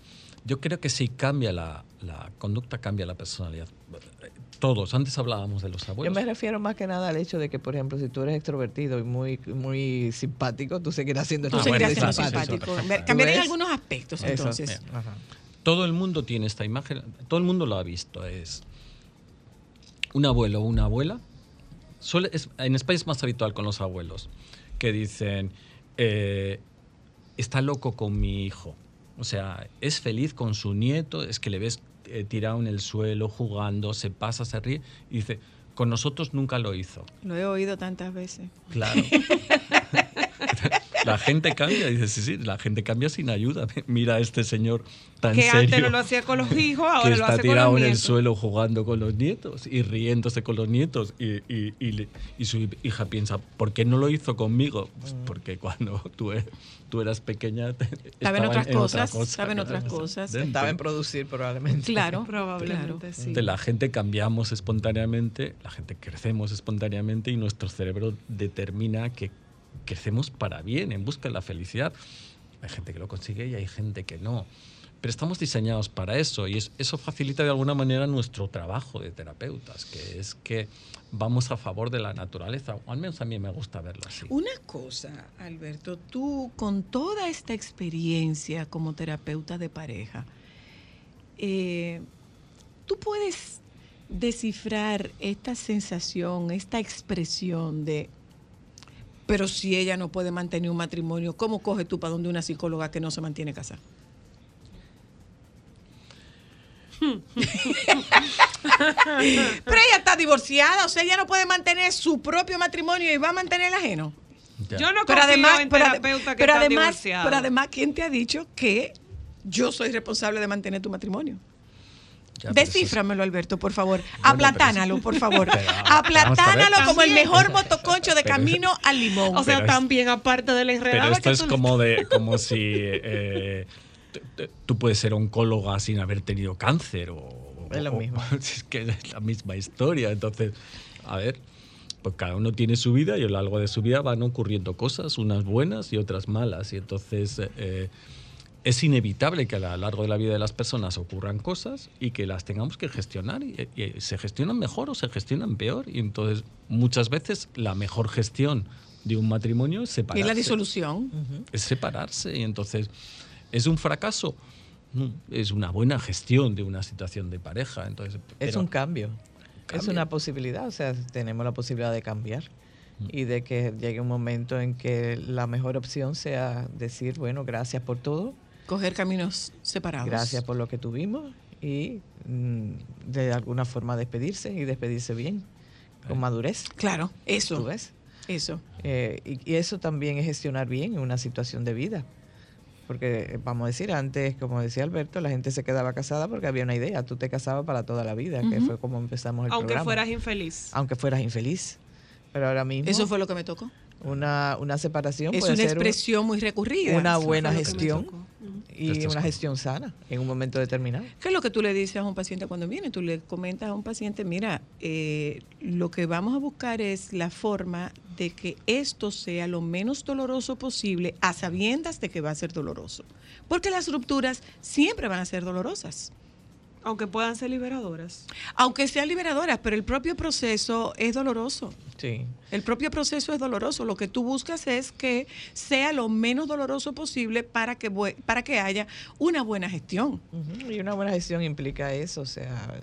Speaker 3: yo creo que si cambia la, la conducta, cambia la personalidad todos. Antes hablábamos de los abuelos.
Speaker 4: Yo me refiero más que nada al hecho de que, por ejemplo, si tú eres extrovertido y muy, muy simpático, tú seguirás siendo
Speaker 1: tú seguirás siendo simpático. Cambiarían algunos aspectos entonces.
Speaker 3: Todo el mundo tiene esta imagen, todo el mundo lo ha visto. Es un abuelo o una abuela. Suele, en España es más habitual con los abuelos que dicen, eh, está loco con mi hijo. O sea, es feliz con su nieto, es que le ves eh, tirado en el suelo, jugando, se pasa, se ríe y dice, con nosotros nunca lo hizo.
Speaker 1: Lo he oído tantas veces.
Speaker 3: Claro. la gente cambia, dice, sí, sí, la gente cambia sin ayuda. Mira a este señor tan
Speaker 2: que
Speaker 3: serio.
Speaker 2: antes no lo hacía con los hijos, ahora
Speaker 3: que
Speaker 2: lo
Speaker 3: hace
Speaker 2: con
Speaker 3: los
Speaker 2: nietos.
Speaker 3: en el suelo jugando con los nietos y riéndose con los nietos. Y, y, y, su hija piensa, ¿por qué no lo hizo conmigo? Pues mm. porque cuando tú, tú eras pequeña...
Speaker 1: Saben otras cosas, saben otras cosas.
Speaker 4: Estaba en producir probablemente.
Speaker 1: Claro, probablemente, sí.
Speaker 3: la gente cambiamos espontáneamente, la gente crecemos espontáneamente y nuestro cerebro determina que crecemos para bien, en busca de la felicidad. Hay gente que lo consigue y hay gente que no. Pero estamos diseñados para eso y eso facilita de alguna manera nuestro trabajo de terapeutas, que es que vamos a favor de la naturaleza, al menos a mí me gusta verlo así.
Speaker 1: Una cosa, Alberto, tú con toda esta experiencia como terapeuta de pareja, eh, tú puedes descifrar esta sensación, esta expresión de pero si ella no puede mantener un matrimonio, ¿cómo coges tú para donde una psicóloga que no se mantiene casada? Pero ella está divorciada, o sea, ella no puede mantener su propio matrimonio y va a mantener el ajeno.
Speaker 2: Yo no pero además, en terapeuta que
Speaker 1: pero además, pero además, ¿quién te ha dicho que yo soy responsable de mantener tu matrimonio? Descíframelo, Alberto, por favor. Aplatánalo, por favor. Aplatánalo como el mejor motoconcho de camino al limón.
Speaker 2: O sea, también aparte de la
Speaker 3: enredada. Pero esto es como, de, como si eh, tú puedes ser oncóloga sin haber tenido cáncer. O,
Speaker 4: es lo mismo.
Speaker 3: es que es la misma historia. Entonces, a ver, pues cada uno tiene su vida y a lo largo de su vida van ocurriendo cosas, unas buenas y otras malas. Y entonces... Eh, es inevitable que a lo largo de la vida de las personas ocurran cosas y que las tengamos que gestionar y, se gestionan mejor o se gestionan peor y entonces muchas veces la mejor gestión de un matrimonio es separarse.
Speaker 1: Y la disolución.
Speaker 3: Es separarse y entonces es un fracaso. es una buena gestión de una situación de pareja. Entonces,
Speaker 4: es un cambio. Es una posibilidad, o sea, tenemos la posibilidad de cambiar mm. y de que llegue un momento en que la mejor opción sea decir, bueno, gracias por todo,
Speaker 1: coger caminos separados.
Speaker 4: Gracias por lo que tuvimos y mm, de alguna forma despedirse y despedirse bien, con madurez.
Speaker 1: Claro, eso.
Speaker 4: ¿Tú ves?
Speaker 1: Eso.
Speaker 4: Eh, y, eso también es gestionar bien en una situación de vida. Porque, vamos a decir, antes, como decía Alberto, la gente se quedaba casada porque había una idea. Tú te casabas para toda la vida, que fue como empezamos el
Speaker 2: Aunque
Speaker 4: programa.
Speaker 2: Aunque fueras infeliz.
Speaker 4: Aunque fueras infeliz. Pero ahora mismo...
Speaker 1: Eso fue lo que me tocó.
Speaker 4: Una, una separación
Speaker 1: es una expresión muy recurrida.
Speaker 4: Una buena gestión y una gestión sana en un momento determinado.
Speaker 1: ¿Qué es lo que tú le dices a un paciente cuando viene? Tú le comentas a un paciente, mira, eh, lo que vamos a buscar es la forma de que esto sea lo menos doloroso posible a sabiendas de que va a ser doloroso. Porque las rupturas siempre van a ser dolorosas.
Speaker 2: Aunque puedan ser liberadoras.
Speaker 1: Aunque sean liberadoras, pero el propio proceso es doloroso.
Speaker 4: Sí.
Speaker 1: El propio proceso es doloroso. Lo que tú buscas es que sea lo menos doloroso posible para que, para que haya una buena gestión.
Speaker 4: Y una buena gestión implica eso, o sea,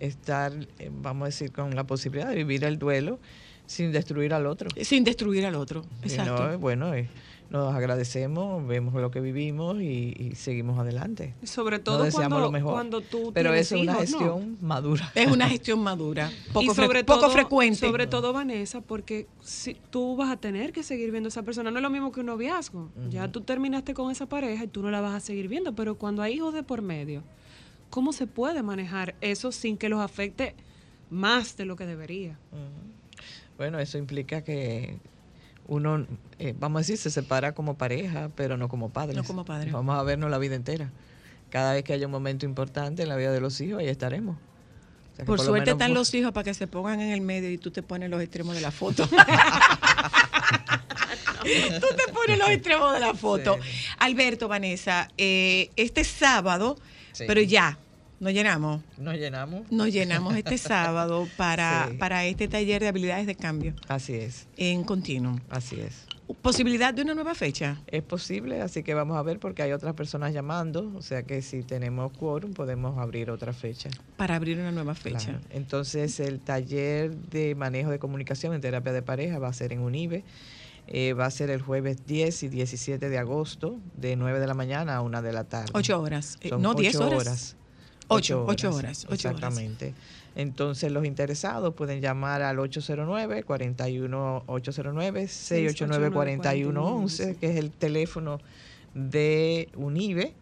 Speaker 4: estar, eh, vamos a decir, con la posibilidad de vivir el duelo sin destruir al otro.
Speaker 1: Sin destruir al otro, exacto.
Speaker 4: bueno, eh, nos agradecemos, vemos lo que vivimos y, seguimos adelante.
Speaker 2: Sobre todo cuando, cuando tú
Speaker 4: Pero es una gestión madura.
Speaker 1: Es una gestión madura, poco, sobre poco frecuente.
Speaker 2: Sobre todo, Vanessa, porque si, tú vas a tener que seguir viendo a esa persona. No es lo mismo que un noviazgo. Ya tú terminaste con esa pareja y tú no la vas a seguir viendo, pero cuando hay hijos de por medio, ¿cómo se puede manejar eso sin que los afecte más de lo que debería?
Speaker 4: Bueno, eso implica que uno, eh, vamos a decir, se separa como pareja, pero no como padres.
Speaker 1: No como padres.
Speaker 4: Vamos a vernos la vida entera. Cada vez que haya un momento importante en la vida de los hijos, ahí estaremos.
Speaker 1: por, suerte están los hijos para que se pongan en el medio y tú te pones los extremos de la foto. tú te pones los extremos de la foto. Alberto, Vanessa, eh, este sábado, pero ya, nos llenamos.
Speaker 4: Nos llenamos.
Speaker 1: Nos llenamos este sábado para, para este taller de habilidades de cambio.
Speaker 4: Así es.
Speaker 1: En continuo.
Speaker 4: Así es.
Speaker 1: ¿Posibilidad de una nueva fecha?
Speaker 4: Es posible, así que vamos a ver porque hay otras personas llamando, o sea que si tenemos quórum podemos abrir otra fecha.
Speaker 1: Para abrir una nueva fecha.
Speaker 4: Entonces el taller de manejo de comunicación en terapia de pareja va a ser en UNIBE. Eh, va a ser el jueves 10 y 17 de agosto, de 9 de la mañana a 1 de la tarde.
Speaker 1: Ocho horas. Eh, no, 10 horas. Ocho, ocho horas.
Speaker 4: exactamente. Entonces los interesados pueden llamar al 809-41-809-689-4111, que es el teléfono de UNIBE,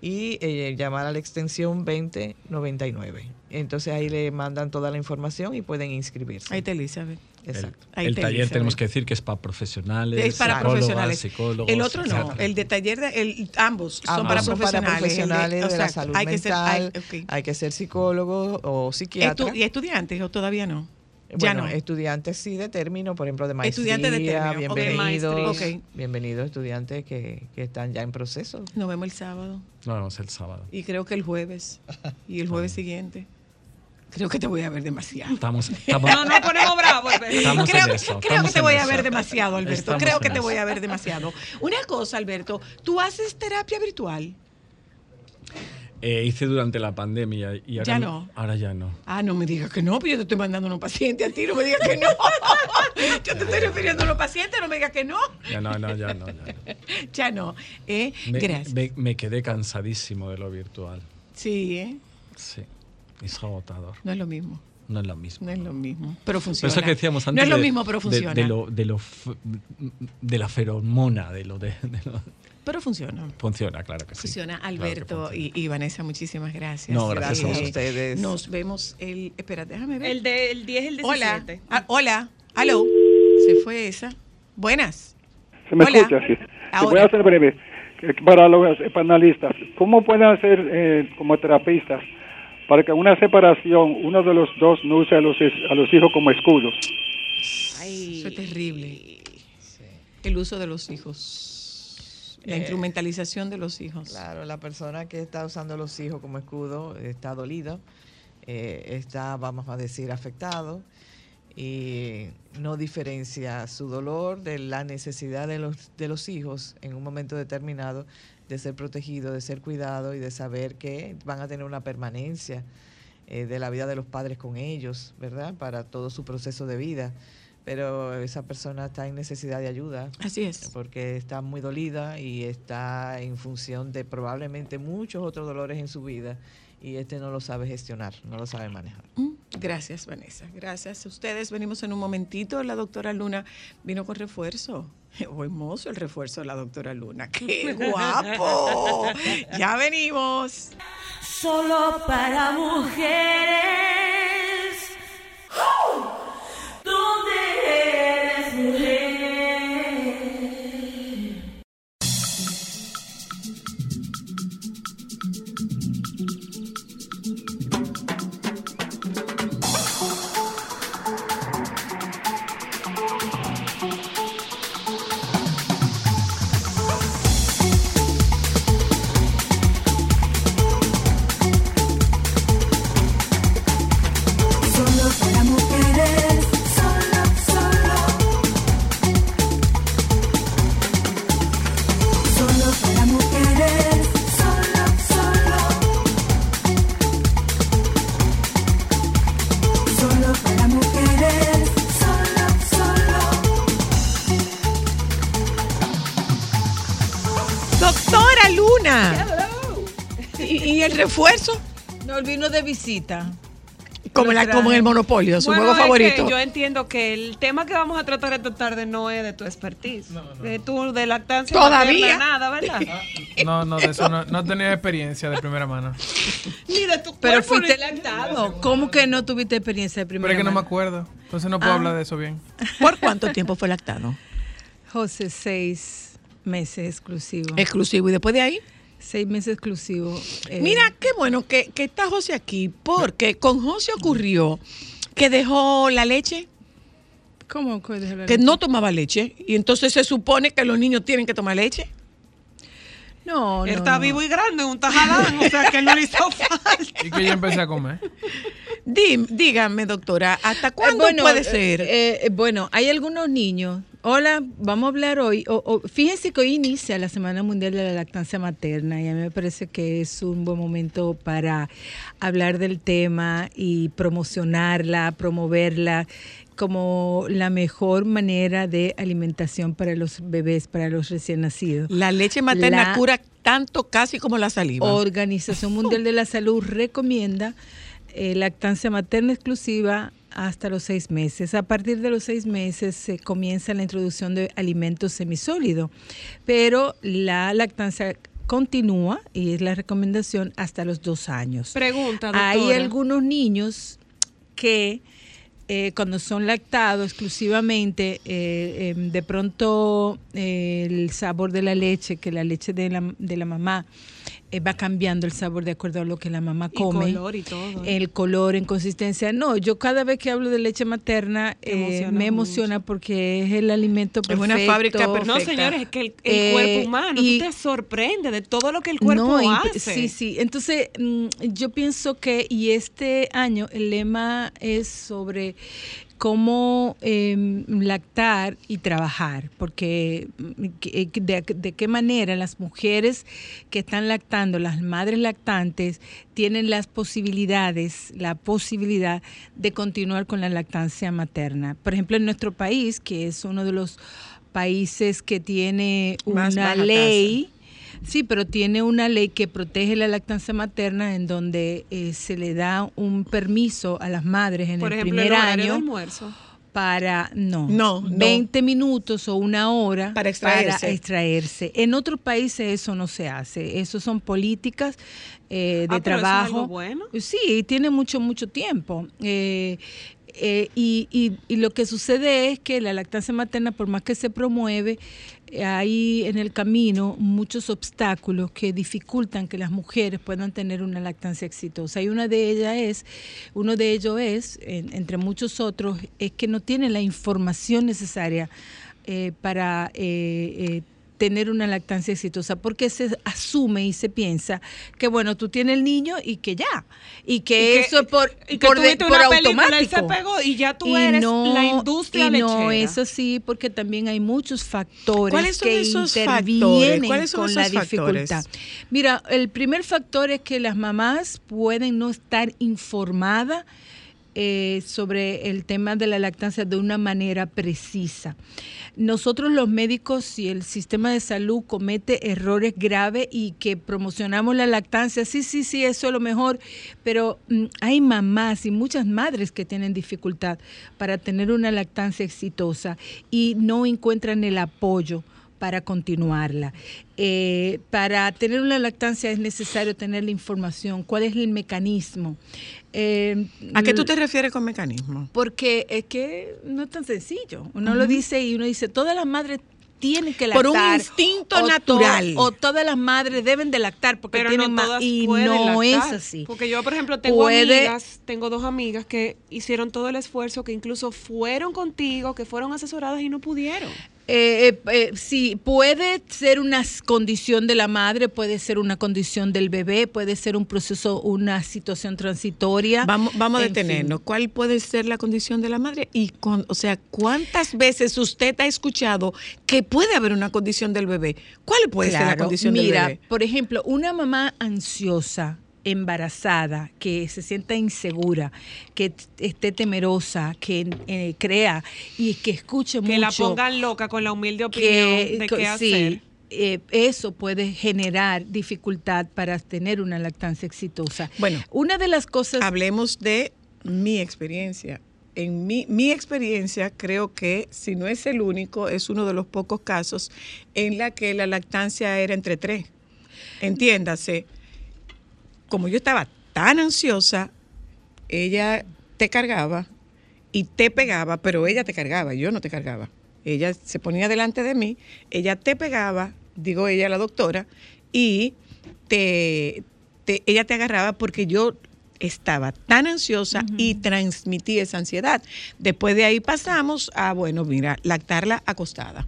Speaker 4: y eh, llamar a la extensión 2099. Entonces ahí le mandan toda la información y pueden inscribirse.
Speaker 1: Ahí te Elizabeth.
Speaker 3: Exacto. El, taller tenemos que decir que es para profesionales,
Speaker 1: es para profesionales. El otro no, el de taller, de, ambos, son para
Speaker 4: profesionales. de, la salud hay mental, que ser, hay, que ser psicólogo o psiquiatra.
Speaker 1: ¿Y estudiantes o todavía no? ya no.
Speaker 4: estudiantes sí de término, por ejemplo, de maestría. Estudiantes de término. Bienvenidos, bienvenidos estudiantes que, que, están ya en proceso.
Speaker 1: Nos vemos el sábado.
Speaker 3: Nos vemos el sábado.
Speaker 1: Y creo que el jueves. Y el jueves siguiente. Creo que te voy a ver demasiado.
Speaker 3: Estamos, estamos
Speaker 2: no, no ponemos bravo.
Speaker 1: Estamos creo, eso, creo que te voy a ver demasiado, Alberto. creo que te voy a ver demasiado. Una cosa, Alberto, ¿tú haces terapia virtual?
Speaker 3: Eh, hice durante la pandemia y ahora
Speaker 1: ya no.
Speaker 3: Ahora ya no.
Speaker 1: Ah, no me digas que no, pues yo te estoy mandando a un paciente a ti, no me digas que no. yo te estoy refiriendo a unos pacientes, no me digas que no.
Speaker 3: Ya no, no, ya no. Ya no.
Speaker 1: ya no. ¿eh? Gracias.
Speaker 3: Me, me, quedé cansadísimo de lo virtual.
Speaker 1: Sí, ¿eh?
Speaker 3: Sí. Es agotador.
Speaker 1: No es lo mismo.
Speaker 3: No es lo mismo.
Speaker 1: No es lo mismo, pero funciona.
Speaker 3: eso que decíamos antes.
Speaker 1: No es lo mismo, pero funciona.
Speaker 3: De, lo, de, lo, de la feromona, de lo de,
Speaker 1: pero funciona.
Speaker 3: Funciona, claro que
Speaker 1: sí. Funciona, Alberto Y, Vanessa, muchísimas gracias.
Speaker 3: No, gracias, a
Speaker 1: ustedes. Nos vemos el. Espera, déjame ver.
Speaker 2: El, de, el 10, el 17.
Speaker 1: Hola. Ah, hola. Aló. Se fue esa. Buenas.
Speaker 5: Se me escucha, sí. Voy a hacer breve. Para los panelistas, ¿cómo pueden hacer eh, como terapistas para que una separación uno de los dos no use a los, a los hijos como escudos.
Speaker 1: Ay, eso es terrible. El uso de los hijos. La eh, instrumentalización de los hijos.
Speaker 4: Claro, la persona que está usando a los hijos como escudo está dolida, eh, está, vamos a decir, afectado y no diferencia su dolor de la necesidad de los, de los hijos en un momento determinado de ser protegido, de ser cuidado y de saber que van a tener una permanencia eh, de la vida de los padres con ellos, ¿verdad? Para todo su proceso de vida. Pero esa persona está en necesidad de ayuda.
Speaker 1: Así es.
Speaker 4: Porque está muy dolida y está en función de probablemente muchos otros dolores en su vida y este no lo sabe gestionar, no lo sabe manejar. Mm,
Speaker 1: gracias, Vanessa. Gracias. Ustedes venimos en un momentito. La doctora Luna vino con refuerzo. Oh, hermoso el refuerzo de la doctora Luna. ¡Qué guapo! ya venimos.
Speaker 6: Solo para mujeres.
Speaker 7: Vino de visita.
Speaker 1: Como, la, como en el Monopolio, su juego favorito.
Speaker 2: yo entiendo que el tema que vamos a tratar esta tarde no es de tu expertise, de tu de lactancia.
Speaker 1: Todavía.
Speaker 2: nada, ¿verdad?
Speaker 8: No, no, de eso no, no tenía experiencia de primera mano.
Speaker 7: Ni de tu Pero fuiste lactado. ¿Cómo que no tuviste experiencia de primera
Speaker 8: mano? Pero es que
Speaker 7: no
Speaker 8: me acuerdo. Entonces no puedo ah. hablar de eso bien.
Speaker 1: ¿Por cuánto tiempo fue lactado?
Speaker 7: José, seis meses exclusivo.
Speaker 1: Exclusivo. ¿Y después de ahí?
Speaker 7: Seis meses exclusivo.
Speaker 1: Eh. Mira, qué bueno que, que está José aquí, porque con José ocurrió que dejó la leche
Speaker 7: ¿Cómo que dejó
Speaker 1: la Que no tomaba leche. Y entonces se supone que los niños tienen que tomar leche.
Speaker 7: No,
Speaker 2: Él está vivo y grande, un tajalán, o sea que él no le hizo falta.
Speaker 8: Y que yo empecé a comer.
Speaker 1: dígame, doctora, ¿hasta cuándo puede ser?
Speaker 7: Eh, eh, bueno, hay algunos niños. Hola, vamos a hablar hoy. fíjense que hoy inicia la Semana Mundial de la Lactancia Materna y a mí me parece que es un buen momento para hablar del tema y promocionarla, promoverla como la mejor manera de alimentación para los bebés, para los recién nacidos.
Speaker 1: La leche materna cura tanto casi como la saliva.
Speaker 7: Organización Mundial de la Salud recomienda eh, lactancia materna exclusiva hasta los seis meses. A partir de los seis meses se comienza la introducción de alimentos semisólidos, pero la lactancia continúa y es la recomendación hasta los dos años.
Speaker 2: Pregunta, doctora.
Speaker 7: Hay algunos niños que eh, cuando son lactados exclusivamente, eh, em, de pronto eh, el sabor de la leche, que la leche de la, de la mamá eh, va cambiando el sabor de acuerdo a lo que la mamá come.
Speaker 2: El color y todo.
Speaker 7: El color en consistencia. No, yo cada vez que hablo de leche materna eh, me emociona porque es el alimento perfecto.
Speaker 2: Es una fábrica perfecta. No, señores, es que el, eh, cuerpo humano, y, tú te sorprende de todo lo que el cuerpo hace.
Speaker 7: Sí, sí. Entonces, mm, yo pienso que, y este año el lema es sobre cómo em, lactar y trabajar, porque mm, eh, de, qué manera las mujeres que están lactando, las madres lactantes, tienen las posibilidades, la posibilidad de continuar con la lactancia materna. Por ejemplo, en nuestro país, que es uno de los países que tiene una ley, Sí, pero tiene una ley que protege la lactancia materna en donde eh, se le da un permiso a las madres en el primer año.
Speaker 2: almuerzo
Speaker 7: para no, no 20 minutos o una hora
Speaker 1: para extraerse.
Speaker 7: para extraerse. En otros países eso no se hace. Eso son políticas eh, de ah, trabajo.
Speaker 2: bueno.
Speaker 7: Sí, tiene mucho mucho tiempo. Eh, eh, y, y, y, lo que sucede es que la lactancia materna, por más que se promueve, hay en el camino muchos obstáculos que dificultan que las mujeres puedan tener una lactancia exitosa. Y una de ellas es, uno de ellos es, entre muchos otros, es que no tienen la información necesaria eh, para eh, eh tener una lactancia exitosa, porque se asume y se piensa que bueno, tú tienes el niño y que ya, y que, eso es por,
Speaker 2: y que por, de, por automático. se pegó y ya tú eres la industria y
Speaker 7: no es así, porque también hay muchos factores que intervienen con la dificultad. Mira, el primer factor es que las mamás pueden no estar informadas eh, sobre el tema de la lactancia de una manera precisa. Nosotros los médicos, si el sistema de salud comete errores graves y que promocionamos la lactancia, sí, sí, sí, eso es lo mejor, pero mm, hay mamás y muchas madres que tienen dificultad para tener una lactancia exitosa y no encuentran el apoyo para continuarla. Eh, para tener una lactancia es necesario tener la información, cuál es el mecanismo.
Speaker 1: Eh, ¿A qué tú te refieres con mecanismo?
Speaker 7: Porque es que no es tan sencillo. Uno lo dice y uno dice, todas las madres tienen que lactar.
Speaker 1: Por un instinto natural.
Speaker 7: o todas las madres deben de lactar porque
Speaker 2: Pero
Speaker 7: tienen
Speaker 2: no
Speaker 7: todas y no es así.
Speaker 2: Porque yo, por ejemplo, tengo amigas, tengo dos amigas que hicieron todo el esfuerzo, que incluso fueron contigo, que fueron asesoradas y no pudieron.
Speaker 7: Eh, eh, eh, sí, puede ser una condición de la madre, puede ser una condición del bebé, puede ser un proceso, una situación transitoria.
Speaker 1: Vamos, vamos a detenernos. ¿Cuál puede ser la condición de la madre? Y con, o sea, ¿cuántas veces usted ha escuchado que puede haber una condición del bebé? ¿Cuál puede ser la condición del bebé?
Speaker 7: Mira, por ejemplo, una mamá ansiosa embarazada, que se sienta insegura, que esté temerosa, que eh, crea y que escuche mucho.
Speaker 2: Que la pongan loca con la humilde opinión de qué hacer.
Speaker 7: Eh, eso puede generar dificultad para tener una lactancia exitosa.
Speaker 1: Bueno, una de las cosas... Hablemos de mi experiencia. En mi, mi experiencia, creo que si no es el único, es uno de los pocos casos en la que la lactancia era entre tres entiéndase, como yo estaba tan ansiosa, ella te cargaba y te pegaba, pero ella te cargaba, yo no te cargaba. Ella se ponía delante de mí, ella te pegaba, digo ella, la doctora, y te, ella te agarraba porque yo estaba tan ansiosa y transmití esa ansiedad. Después de ahí pasamos a, bueno, mira, lactarla acostada.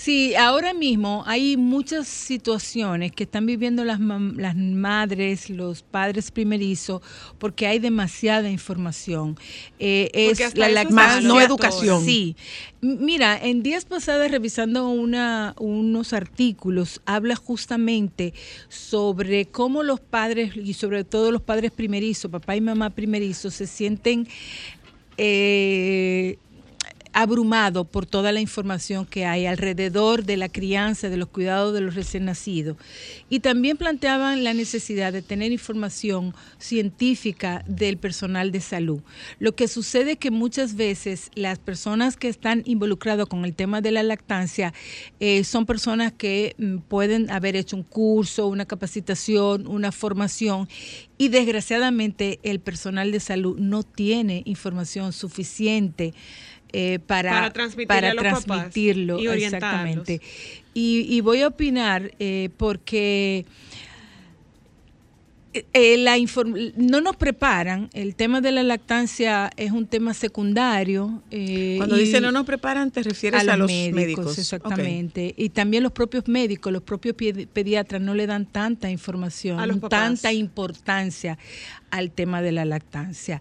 Speaker 7: Sí, ahora mismo hay muchas situaciones que están viviendo las, las madres, los padres primerizos, porque hay demasiada información.
Speaker 1: Eh, es la más no educación.
Speaker 7: Sí. Mira, en días pasados revisando una, unos artículos, habla justamente sobre cómo los padres, y sobre todo los padres primerizos, papá y mamá primerizos, se sienten... Eh, abrumado por toda la información que hay alrededor de la crianza, de los cuidados de los recién nacidos. Y también planteaban la necesidad de tener información científica del personal de salud. Lo que sucede es que muchas veces las personas que están involucradas con el tema de la lactancia eh, son personas que mm, pueden haber hecho un curso, una capacitación, una formación y desgraciadamente el personal de salud no tiene información suficiente eh, para, para, transmitirlo y exactamente. Y, voy a opinar eh, porque eh, la no nos preparan, el tema de la lactancia es un tema secundario.
Speaker 1: Cuando dice no nos preparan, te refieres a, los, médicos,
Speaker 7: Exactamente. Y también los propios médicos, los propios pediatras no le dan tanta información, tanta importancia al tema de la lactancia.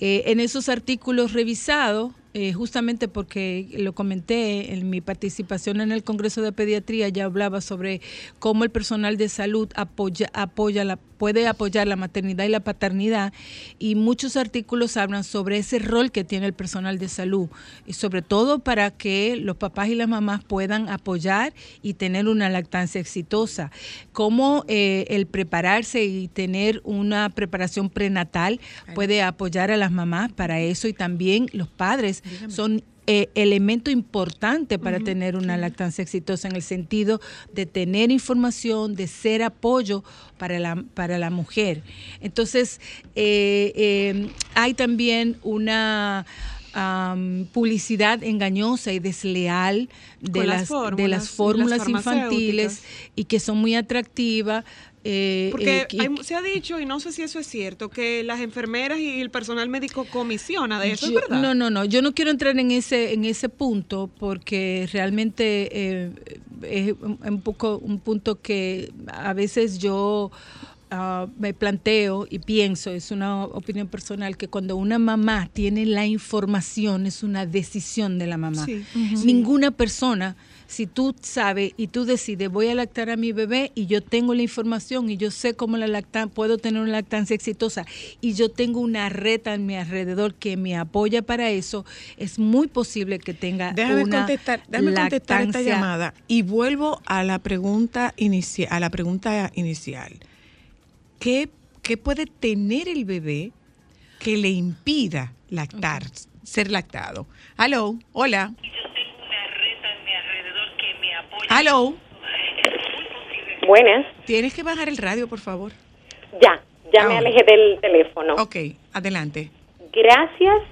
Speaker 7: en esos artículos revisados, eh, justamente porque lo comenté en mi participación en el Congreso de Pediatría, ya hablaba sobre cómo el personal de salud apoya, apoya la, puede apoyar la maternidad y la paternidad y muchos artículos hablan sobre ese rol que tiene el personal de salud y sobre todo para que los papás y las mamás puedan apoyar y tener una lactancia exitosa, cómo eh, el prepararse y tener una preparación prenatal puede apoyar a las mamás para eso y también los padres son eh, elemento importante para tener una lactancia exitosa en el sentido de tener información, de ser apoyo para la, para la mujer. Entonces, eh, em, hay también una publicidad engañosa y desleal de las, de las fórmulas infantiles y que son muy atractivas
Speaker 2: eh, Porque eh, se ha dicho, y no sé si eso es cierto, que las enfermeras y el personal médico comisiona de eso, ¿es verdad?
Speaker 7: No, no, no, yo no quiero entrar en ese, en ese punto porque realmente eh, es un poco un punto que a veces yo ah, me planteo y pienso, es una opinión personal, que cuando una mamá tiene la información es una decisión de la mamá. Ninguna persona si tú sabes y tú decides, voy a lactar a mi bebé y yo tengo la información y yo sé cómo la lactan, puedo tener una lactancia exitosa y yo tengo una red a mi alrededor que me apoya para eso, es muy posible que tenga
Speaker 1: déjame
Speaker 7: una
Speaker 1: contestar, déjame contestar esta llamada y vuelvo a la pregunta inicial, a la pregunta inicial. ¿Qué, ¿Qué puede tener el bebé que le impida lactar, ser lactado? Aló, hola. Hello.
Speaker 9: Buenas.
Speaker 1: Tienes que bajar el radio, por favor.
Speaker 9: Ya, ya me alejé del teléfono.
Speaker 1: Ok, adelante.
Speaker 9: Gracias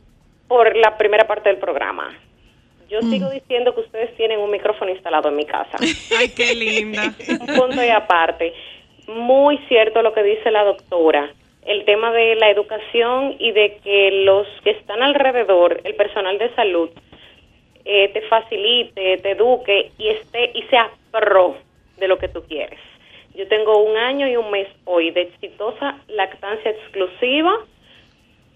Speaker 9: por la primera parte del programa. Yo mm. sigo diciendo que ustedes tienen un micrófono instalado en mi casa.
Speaker 2: Ay, qué linda.
Speaker 9: un punto y aparte. Muy cierto lo que dice la doctora. El tema de la educación y de que los que están alrededor, el personal de salud, eh, te facilite, te eduque y esté y sea pro de lo que tú quieres. Yo tengo un año y un mes hoy de exitosa lactancia exclusiva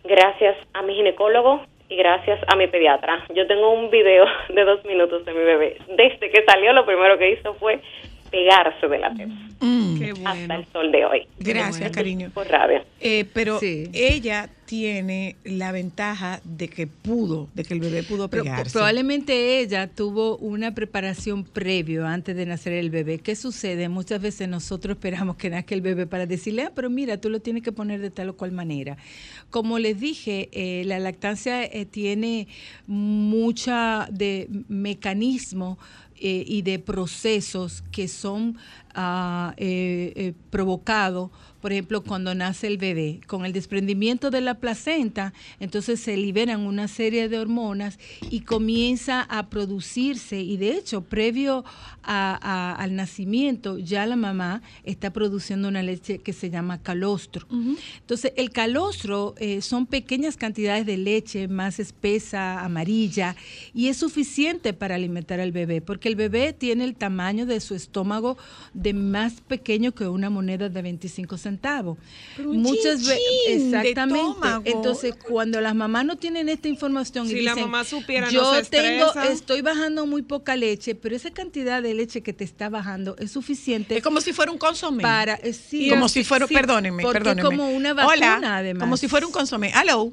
Speaker 9: gracias a mi ginecólogo y gracias a mi pediatra. Yo tengo un video de dos minutos de mi bebé. Desde que salió lo primero que hizo fue pegarse de la teta. Mm. Hasta el sol de hoy.
Speaker 1: Gracias, cariño.
Speaker 9: Por rabia.
Speaker 1: Eh, pero ella tiene la ventaja de que pudo, de que el bebé pudo pegarse.
Speaker 7: probablemente ella tuvo una preparación previo antes de nacer el bebé. ¿Qué sucede? Muchas veces nosotros esperamos que nazca el bebé para decirle, ah, pero mira, tú lo tienes que poner de tal o cual manera. Como les dije, eh, la lactancia eh, tiene mucha de mecanismo eh, y de procesos que son ah, eh, provocados por ejemplo, cuando nace el bebé. Con el desprendimiento de la placenta, entonces se liberan una serie de hormonas y comienza a producirse, y de hecho, previo al nacimiento, ya la mamá está produciendo una leche que se llama calostro. Entonces, el calostro eh, son pequeñas cantidades de leche más espesa, amarilla, y es suficiente para alimentar al bebé, porque el bebé tiene el tamaño de su estómago de más pequeño que una moneda de 25 centavos Muchas veces, exactamente. Entonces, cuando las mamás no tienen esta información
Speaker 2: y
Speaker 7: dicen,
Speaker 2: la mamá supiera,
Speaker 7: yo tengo, estoy bajando muy poca leche, pero esa cantidad de leche que te está bajando es suficiente.
Speaker 1: Es como si fuera un consomé.
Speaker 7: Para, eh, sí,
Speaker 1: como si fuera, perdónenme, perdónenme.
Speaker 7: como una vacuna, además.
Speaker 1: Como si fuera un consomé. Hello.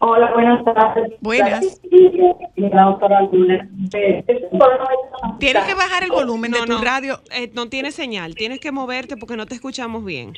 Speaker 10: Hola, buenas tardes.
Speaker 1: Buenas. Tienes que bajar el volumen de tu radio.
Speaker 2: Eh, no tiene señal, tienes que moverte porque no te escuchamos bien.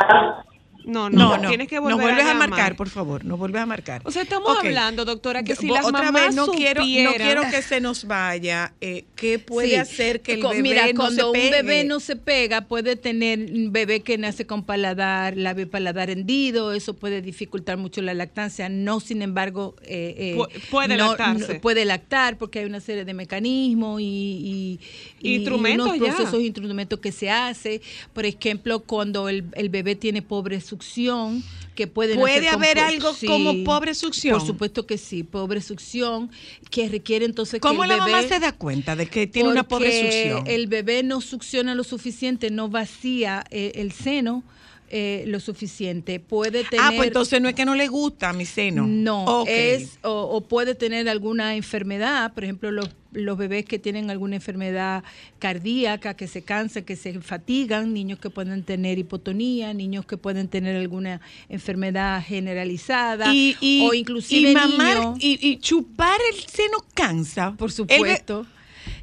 Speaker 1: Ah. No, no, no, tienes que volver no vuelves a, marcar, por favor, no vuelves a marcar.
Speaker 2: O sea, estamos hablando, doctora, que si las
Speaker 1: otra
Speaker 2: mamás
Speaker 1: vez no quiero, no quiero que se nos vaya. Eh, ¿Qué puede hacer que el bebé
Speaker 7: Mira,
Speaker 1: no
Speaker 7: cuando
Speaker 1: un
Speaker 7: bebé no se pega, puede tener un bebé que nace con paladar, labio paladar hendido, eso puede dificultar mucho la lactancia. No, sin embargo, eh,
Speaker 2: eh puede lactarse.
Speaker 7: puede lactar porque hay una serie de mecanismos y, y,
Speaker 2: instrumentos
Speaker 7: unos procesos, instrumentos que se hace. Por ejemplo, cuando el, el bebé tiene pobre succión, que pueden
Speaker 1: ¿Puede haber algo como pobre succión?
Speaker 7: Por supuesto que sí, pobre succión, que requiere entonces
Speaker 1: ¿Cómo
Speaker 7: que
Speaker 1: la mamá se da cuenta de que tiene una pobre succión?
Speaker 7: el bebé no succiona lo suficiente, no vacía eh, el seno, eh, lo suficiente. Puede tener.
Speaker 1: Ah, pues entonces no es que no le gusta mi seno.
Speaker 7: No, es o, puede tener alguna enfermedad, por ejemplo, los, los bebés que tienen alguna enfermedad cardíaca, que se cansan, que se fatigan, niños que pueden tener hipotonía, niños que pueden tener alguna enfermedad generalizada
Speaker 1: y,
Speaker 7: o inclusive
Speaker 1: y mamar y, chupar el seno cansa.
Speaker 7: Por supuesto.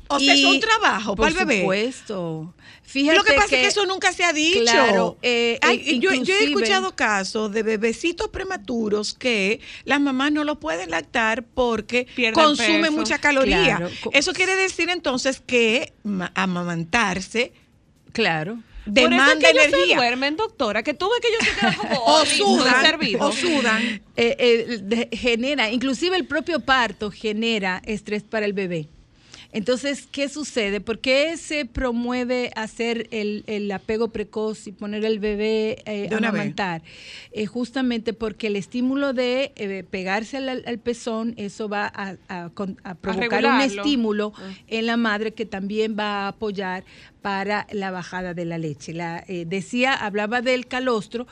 Speaker 1: O sea, es un trabajo para el bebé.
Speaker 7: Por supuesto.
Speaker 1: Fíjate Lo que pasa es que eso nunca se ha dicho. Claro, eh, yo, he escuchado casos de bebecitos prematuros que las mamás no lo pueden lactar porque consumen mucha caloría. Eso quiere decir entonces que amamantarse.
Speaker 7: Claro
Speaker 2: demanda Por eso es que energía. se duermen, doctora, que todo es que ellos se quedan como
Speaker 1: o sudan, o sudan.
Speaker 7: Eh, eh, genera, inclusive el propio parto genera estrés para el bebé. Entonces, ¿qué sucede? ¿Por qué se promueve hacer el, apego precoz y poner al bebé eh, a amamantar? Eh, justamente porque el estímulo de eh, pegarse al, pezón, eso va a, provocar un estímulo ah. en la madre que también va a apoyar para la bajada de la leche. La, decía, hablaba del calostro,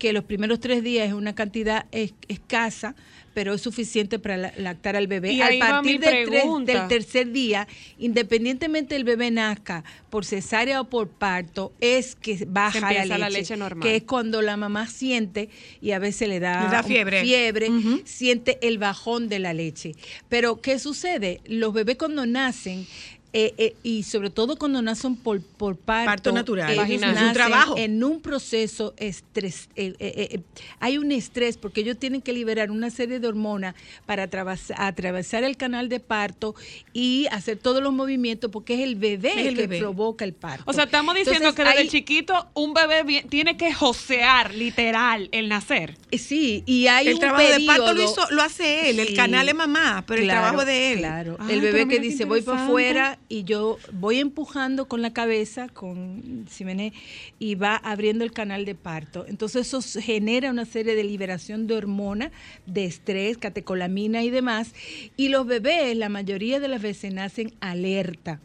Speaker 7: que los primeros tres días es una cantidad escasa, pero es suficiente para lactar al bebé.
Speaker 2: Y
Speaker 7: a partir del, del, tercer día, independientemente del bebé nazca por cesárea o por parto, es que baja la leche, normal. Que es cuando la mamá siente, y a veces le da,
Speaker 1: fiebre,
Speaker 7: fiebre siente el bajón de la leche. Pero, ¿qué sucede? Los bebés cuando nacen, eh, eh, y sobre todo cuando nacen por, por parto,
Speaker 1: natural,
Speaker 7: es un trabajo. en un proceso estrés, eh, hay un estrés porque ellos tienen que liberar una serie de hormonas para atravesar, el canal de parto y hacer todos los movimientos porque es el bebé el que provoca el parto.
Speaker 2: O sea, estamos diciendo que desde chiquito un bebé tiene que josear literal el nacer.
Speaker 7: Sí, y hay
Speaker 1: el trabajo de parto lo, hace él, el canal es mamá, pero el trabajo de él.
Speaker 7: Claro, el bebé que dice voy para afuera y yo voy empujando con la cabeza, con Simené, y va abriendo el canal de parto. Entonces eso genera una serie de liberación de hormonas, de estrés, catecolamina y demás. Y los bebés, la mayoría de las veces, nacen alerta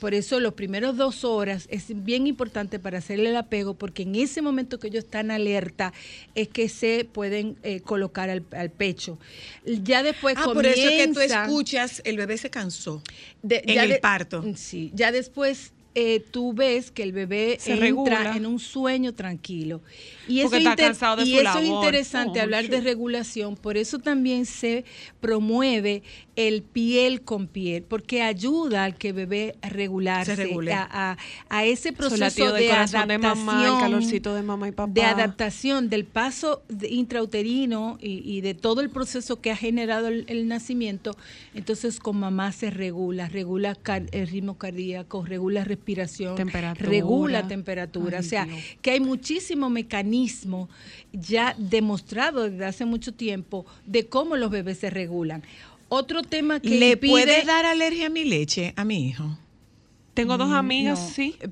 Speaker 7: por eso los primeros dos horas es bien importante para hacerle el apego, porque en ese momento que ellos están alerta es que se pueden eh, colocar al, pecho. Ya después
Speaker 1: ah, por eso que tú escuchas, el bebé se cansó en el parto.
Speaker 7: Sí, ya después eh, tú ves que el bebé se entra en un sueño tranquilo. Y eso,
Speaker 2: está cansado de
Speaker 7: y eso es interesante hablar de regulación, por eso también se promueve el piel con piel, porque ayuda al que bebé a regularse, a, a, ese proceso de, adaptación, de, mamá,
Speaker 2: calorcito de mamá y papá.
Speaker 7: de adaptación del paso intrauterino y, de todo el proceso que ha generado el, nacimiento. Entonces con mamá se regula, regula el ritmo cardíaco, regula respiración, regula temperatura. o sea, que hay muchísimo mecanismo ya demostrado desde hace mucho tiempo de cómo los bebés se regulan. Otro tema que
Speaker 1: le puede dar alergia a mi leche a mi hijo.
Speaker 2: Tengo dos mm, amigas, sí. Eh,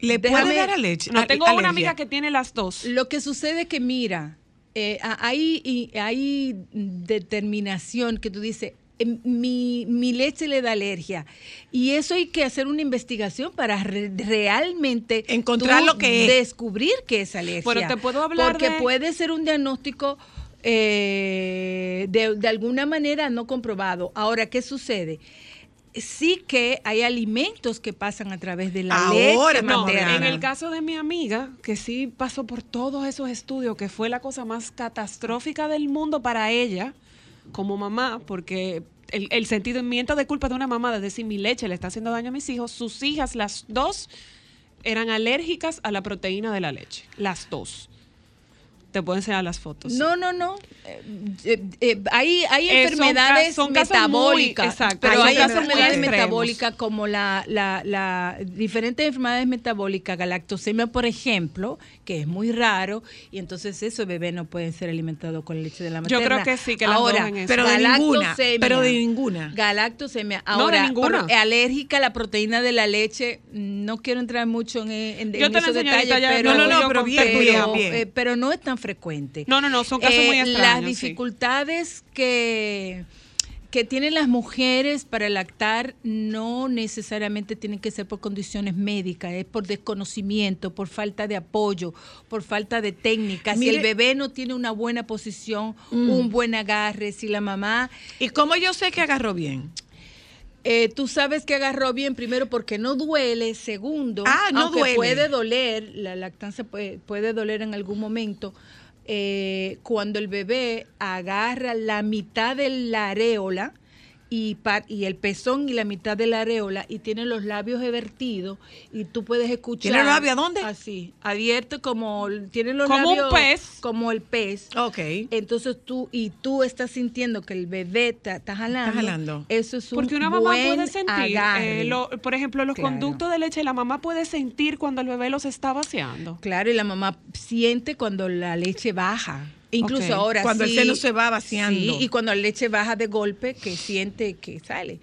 Speaker 1: ¿Le puede dar a leche?
Speaker 2: No, tengo una amiga que tiene las dos.
Speaker 7: Lo que sucede es que, mira, eh, hay, hay determinación que tú dices, em, mi, mi, leche le da alergia. Y eso hay que hacer una investigación para realmente
Speaker 1: encontrar lo que
Speaker 7: descubrir que es alergia.
Speaker 2: Pero te puedo hablar
Speaker 7: Porque puede ser un diagnóstico eh, de, alguna manera no comprobado. Ahora, ¿qué sucede? sí que hay alimentos que pasan a través de la leche
Speaker 2: materna. en el caso de mi amiga, que sí pasó por todos esos estudios, que fue la cosa más catastrófica del mundo para ella, como mamá, porque el, el sentimiento de culpa de una mamá de decir mi leche le está haciendo daño a mis hijos, sus hijas, las dos, eran alérgicas a la proteína de la leche, las dos. Te pueden enseñar las fotos.
Speaker 7: No, no, no. Eh, eh, eh, hay hay enfermedades metabólicas. exacto, pero hay, enfermedades metabólicas como la, la, la, diferentes enfermedades metabólicas, galactosemia, por ejemplo, que es muy raro, y entonces eso bebé no puede ser alimentado con leche de la materna.
Speaker 2: Yo creo que sí, que la
Speaker 7: Ahora, pero de ninguna. Pero de ninguna. Galactosemia. Ahora, no, alérgica a la proteína de la leche, no quiero entrar mucho en, en,
Speaker 2: Yo
Speaker 7: esos detalles, pero,
Speaker 2: no, no, pero, bien,
Speaker 7: pero, bien, pero no es tan frecuente.
Speaker 2: No, no, no, son casos muy eh, extraños.
Speaker 7: Las dificultades que que tienen las mujeres para lactar no necesariamente tienen que ser por condiciones médicas, es por desconocimiento, por falta de apoyo, por falta de técnica. si el bebé no tiene una buena posición, mm. un buen agarre, si la mamá...
Speaker 1: ¿Y cómo yo sé que agarró bien?
Speaker 7: Eh, tú sabes que agarró bien, primero porque no duele, segundo, ah, no aunque puede doler, la lactancia puede, puede doler en algún momento, eh, cuando el bebé agarra la mitad de la areola, y, y el pezón y la mitad de la areola y tiene los labios evertidos y tú puedes escuchar.
Speaker 1: ¿Tiene los labios dónde?
Speaker 7: Así, abierto como tiene los
Speaker 2: como
Speaker 7: labios
Speaker 2: un pez.
Speaker 7: como el pez.
Speaker 1: Ok.
Speaker 7: Entonces tú y tú estás sintiendo que el bebé está jalando. Está jalando. Eso es un
Speaker 2: Porque una mamá puede sentir, eh, por ejemplo, los conductos de leche, la mamá puede sentir cuando el bebé los está vaciando.
Speaker 7: Claro, y la mamá siente cuando la leche baja. Incluso ahora
Speaker 1: Cuando el seno se va vaciando.
Speaker 7: y cuando la leche baja de golpe, que siente que sale.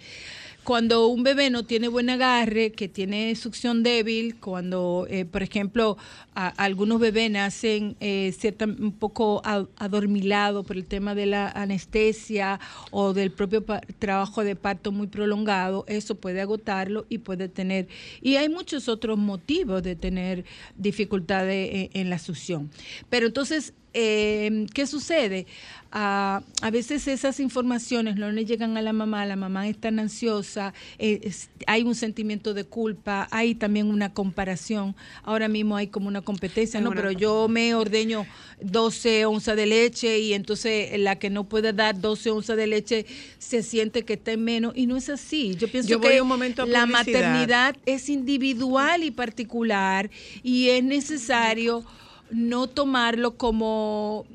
Speaker 7: Cuando un bebé no tiene buen agarre, que tiene succión débil, cuando, eh, por ejemplo, algunos bebés nacen eh, un poco adormilados por el tema de la anestesia o del propio trabajo de parto muy prolongado, eso puede agotarlo y puede tener... Y hay muchos otros motivos de tener dificultades en, en la succión. Pero entonces eh, ¿qué sucede? a veces esas informaciones no le llegan a la mamá, la mamá está ansiosa, eh, hay un sentimiento de culpa, hay también una comparación. Ahora mismo hay como una competencia, ¿no? Pero yo me ordeño 12 onzas de leche y entonces la que no puede dar 12 onzas de leche se siente que está en menos y no es así. Yo pienso que un momento la maternidad es individual y particular y es necesario no tomarlo como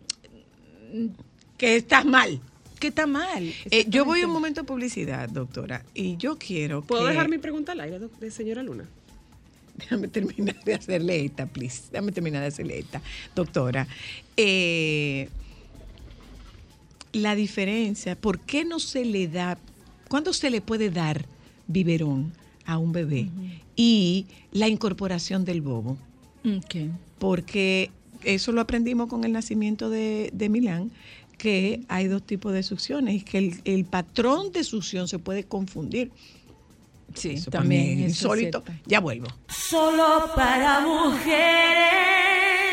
Speaker 1: que estás mal.
Speaker 7: Que está mal.
Speaker 1: Eh, yo voy a un momento de publicidad, doctora, y yo quiero
Speaker 2: ¿Puedo dejar mi pregunta al aire, de señora Luna?
Speaker 1: Déjame terminar de hacerle esta, please. Déjame terminar de hacerle esta. Doctora, eh, la diferencia, ¿por qué no se le da, cuándo se le puede dar biberón a un bebé? Y la incorporación del bobo.
Speaker 7: Okay
Speaker 1: porque eso lo aprendimos con el nacimiento de, Milán, que hay dos tipos de succiones y que el, patrón de succión se puede confundir.
Speaker 7: Sí, también es
Speaker 1: insólito. Ya vuelvo.
Speaker 6: Solo para mujeres.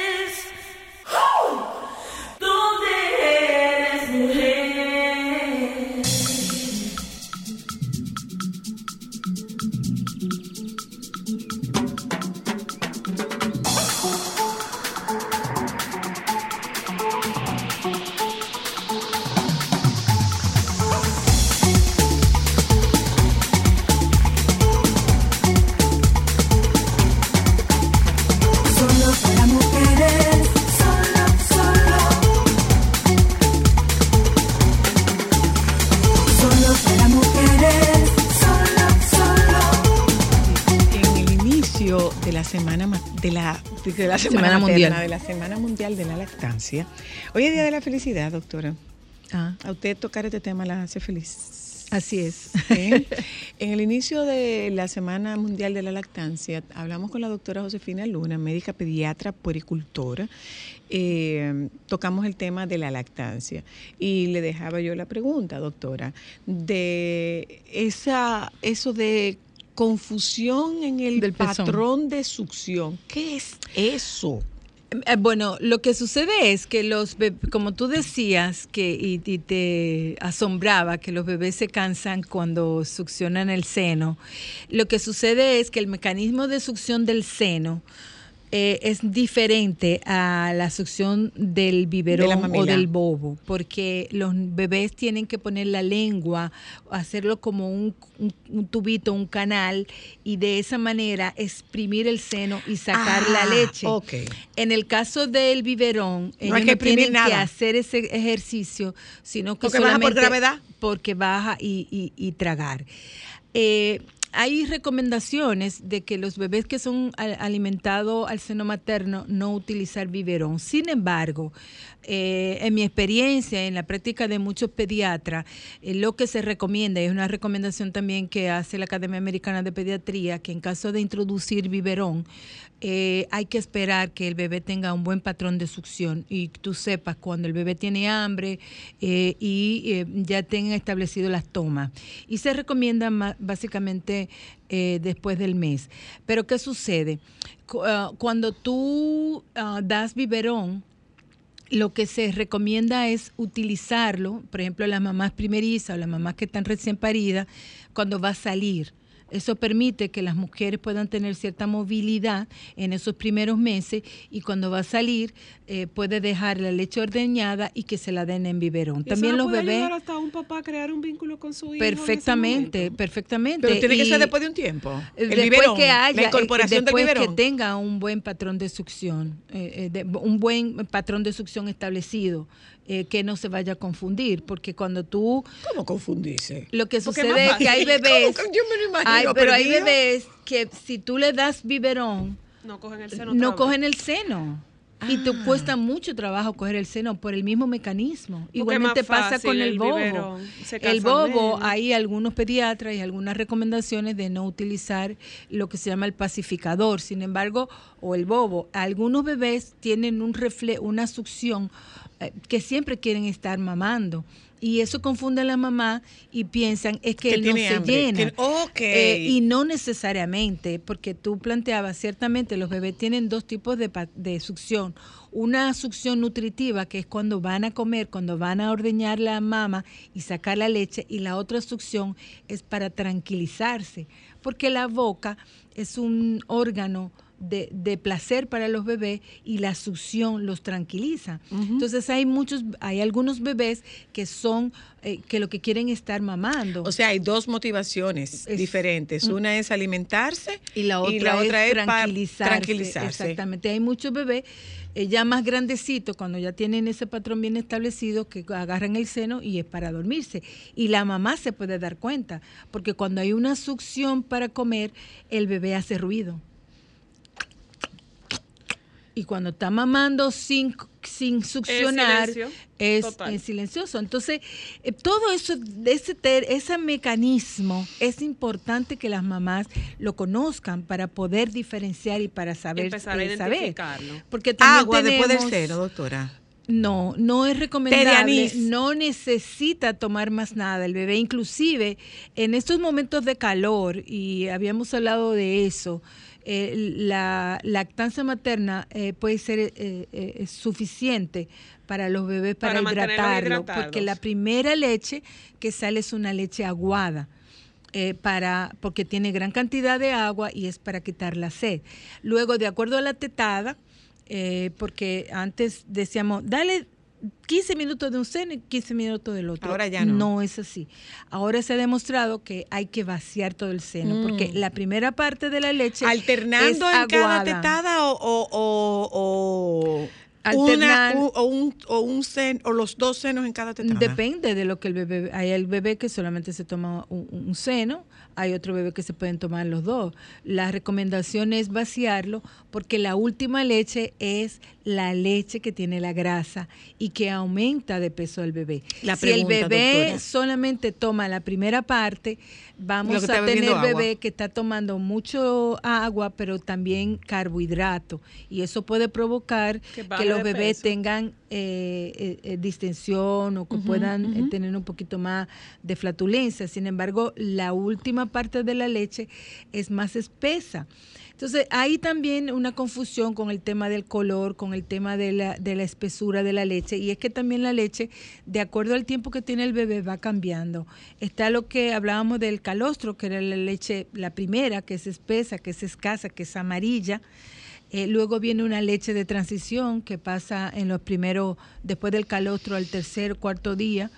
Speaker 1: De la, de la semana, mundial de la semana mundial de la lactancia. Hoy es día de la felicidad, doctora. Ah. A usted tocar este tema la hace feliz.
Speaker 7: Así es.
Speaker 1: En el inicio de la Semana Mundial de la Lactancia, hablamos con la doctora Josefina Luna, médica pediatra puericultora. Eh, tocamos el tema de la lactancia y le dejaba yo la pregunta, doctora, de esa, eso de confusión en el patrón de succión. ¿Qué es eso?
Speaker 7: Eh, bueno, lo que sucede es que los como tú decías que y, te asombraba que los bebés se cansan cuando succionan el seno, lo que sucede es que el mecanismo de succión del seno eh, es diferente a la succión del biberón o del bobo, porque los bebés tienen que poner la lengua, hacerlo como un, tubito, un canal, y de esa manera exprimir el seno y sacar la ah, leche. En el caso del biberón, no hay que no tienen que hacer ese ejercicio, sino que
Speaker 1: porque solamente baja por gravedad.
Speaker 7: Porque baja y, y tragar. Eh, hay recomendaciones de que los bebés que son alimentados al seno materno no utilizar biberón. Sin embargo, eh, en mi experiencia, en la práctica de muchos pediatras, eh, lo que se recomienda, y es una recomendación también que hace la Academia Americana de Pediatría, que en caso de introducir biberón, eh, hay que esperar que el bebé tenga un buen patrón de succión y tú sepas cuando el bebé tiene hambre y ya tenga establecido las tomas. Y se recomienda básicamente después del mes. Pero ¿qué sucede? Ah, cuando tú ah, das biberón, lo que se recomienda es utilizarlo, por ejemplo, las mamás primerizas o las mamás que están recién paridas, cuando va a salir. Eso permite que las mujeres puedan tener cierta movilidad en esos primeros meses y cuando va a salir eh, puede dejar la leche ordeñada y que se la den en biberón. También los puede bebés.
Speaker 2: hasta un papá a crear un vínculo con su hijo.
Speaker 7: Perfectamente, perfectamente.
Speaker 1: Pero tiene que ser después de un tiempo.
Speaker 7: El después que haya, la incorporación después que tenga un buen patrón de succión, eh, eh, un buen patrón de succión establecido. Eh, que no se vaya a confundir, porque cuando tú...
Speaker 1: ¿Cómo confundirse?
Speaker 7: Lo que sucede es que hay bebés... yo me lo imagino, pero hay bebés que si tú le das biberón...
Speaker 2: No cogen el seno.
Speaker 7: No cogen el seno. Y te ah. cuesta mucho trabajo coger el seno por el mismo mecanismo. Igualmente pasa con el, bobo. El bobo, hay algunos pediatras y algunas recomendaciones de no utilizar lo que se llama el pacificador. Sin embargo, o el bobo, algunos bebés tienen un refle una succión que siempre quieren estar mamando. Y eso confunde a la mamá y piensan es que, él no se llena. Eh, y no necesariamente, porque tú planteabas, ciertamente los bebés tienen dos tipos de, de succión. Una succión nutritiva, que es cuando van a comer, cuando van a ordeñar la mama y sacar la leche, y la otra succión es para tranquilizarse, porque la boca es un órgano de, de, placer para los bebés y la succión los tranquiliza. Entonces hay muchos, hay algunos bebés que son, eh, que lo que quieren es estar mamando.
Speaker 1: O sea, hay dos motivaciones diferentes. Una es alimentarse
Speaker 7: y la otra, es, tranquilizarse. Exactamente. Hay muchos bebés eh, ya más grandecitos, cuando ya tienen ese patrón bien establecido, que agarran el seno y es para dormirse. Y la mamá se puede dar cuenta, porque cuando hay una succión para comer, el bebé hace ruido y cuando está mamando sin, sin succionar es, silencioso. Entonces, eh, todo eso, ese, ese mecanismo es importante que las mamás lo conozcan para poder diferenciar y para saber.
Speaker 2: Empezar a eh, identificarlo.
Speaker 7: Porque
Speaker 1: Agua después del cero, doctora.
Speaker 7: No, no es recomendable, no necesita tomar más nada el bebé, inclusive en estos momentos de calor, y habíamos hablado de eso, eh, la lactancia materna eh, puede ser eh, suficiente para los bebés para, hidratarlo, porque la primera leche que sale es una leche aguada. para porque tiene gran cantidad de agua y es para quitar la sed. Luego, de acuerdo a la tetada, porque antes decíamos, dale 15 minutos de un seno y 15 minutos del otro.
Speaker 1: Ahora ya no.
Speaker 7: No es así. Ahora se ha demonstrado que hay que vaciar todo el seno, porque mm. la primera parte de la leche.
Speaker 1: ¿Alternando en cada tetada o, o, o, una, o, un, o, un sen, o los dos senos en cada tetada?
Speaker 7: Depende de lo que el bebé. Hay el bebé que solamente se toma un, seno, hay otro bebé que se pueden tomar los dos. La recomendación es vaciarlo porque la última leche es la leche que tiene la grasa y que aumenta de peso al bebé. si el bebé solamente toma la primera parte, vamos a tener bebé que está tomando mucho agua, pero también carbohidrato. Y eso puede provocar que, los bebés tengan eh, eh, eh, distensión o que puedan tener un poquito más de flatulencia. Sin embargo, la última parte de la leche es más espesa. Entonces, hay también una confusión con el tema del color, con el tema de la, de la espesura de la leche, y es que también la leche, de acuerdo al tiempo que tiene el bebé, va cambiando. Está lo que hablábamos del calostro, que era la leche, la primera, que es espesa, que es escasa, que es amarilla. Eh, luego viene una leche de transición que pasa en los primeros, después del calostro al tercer, cuarto día,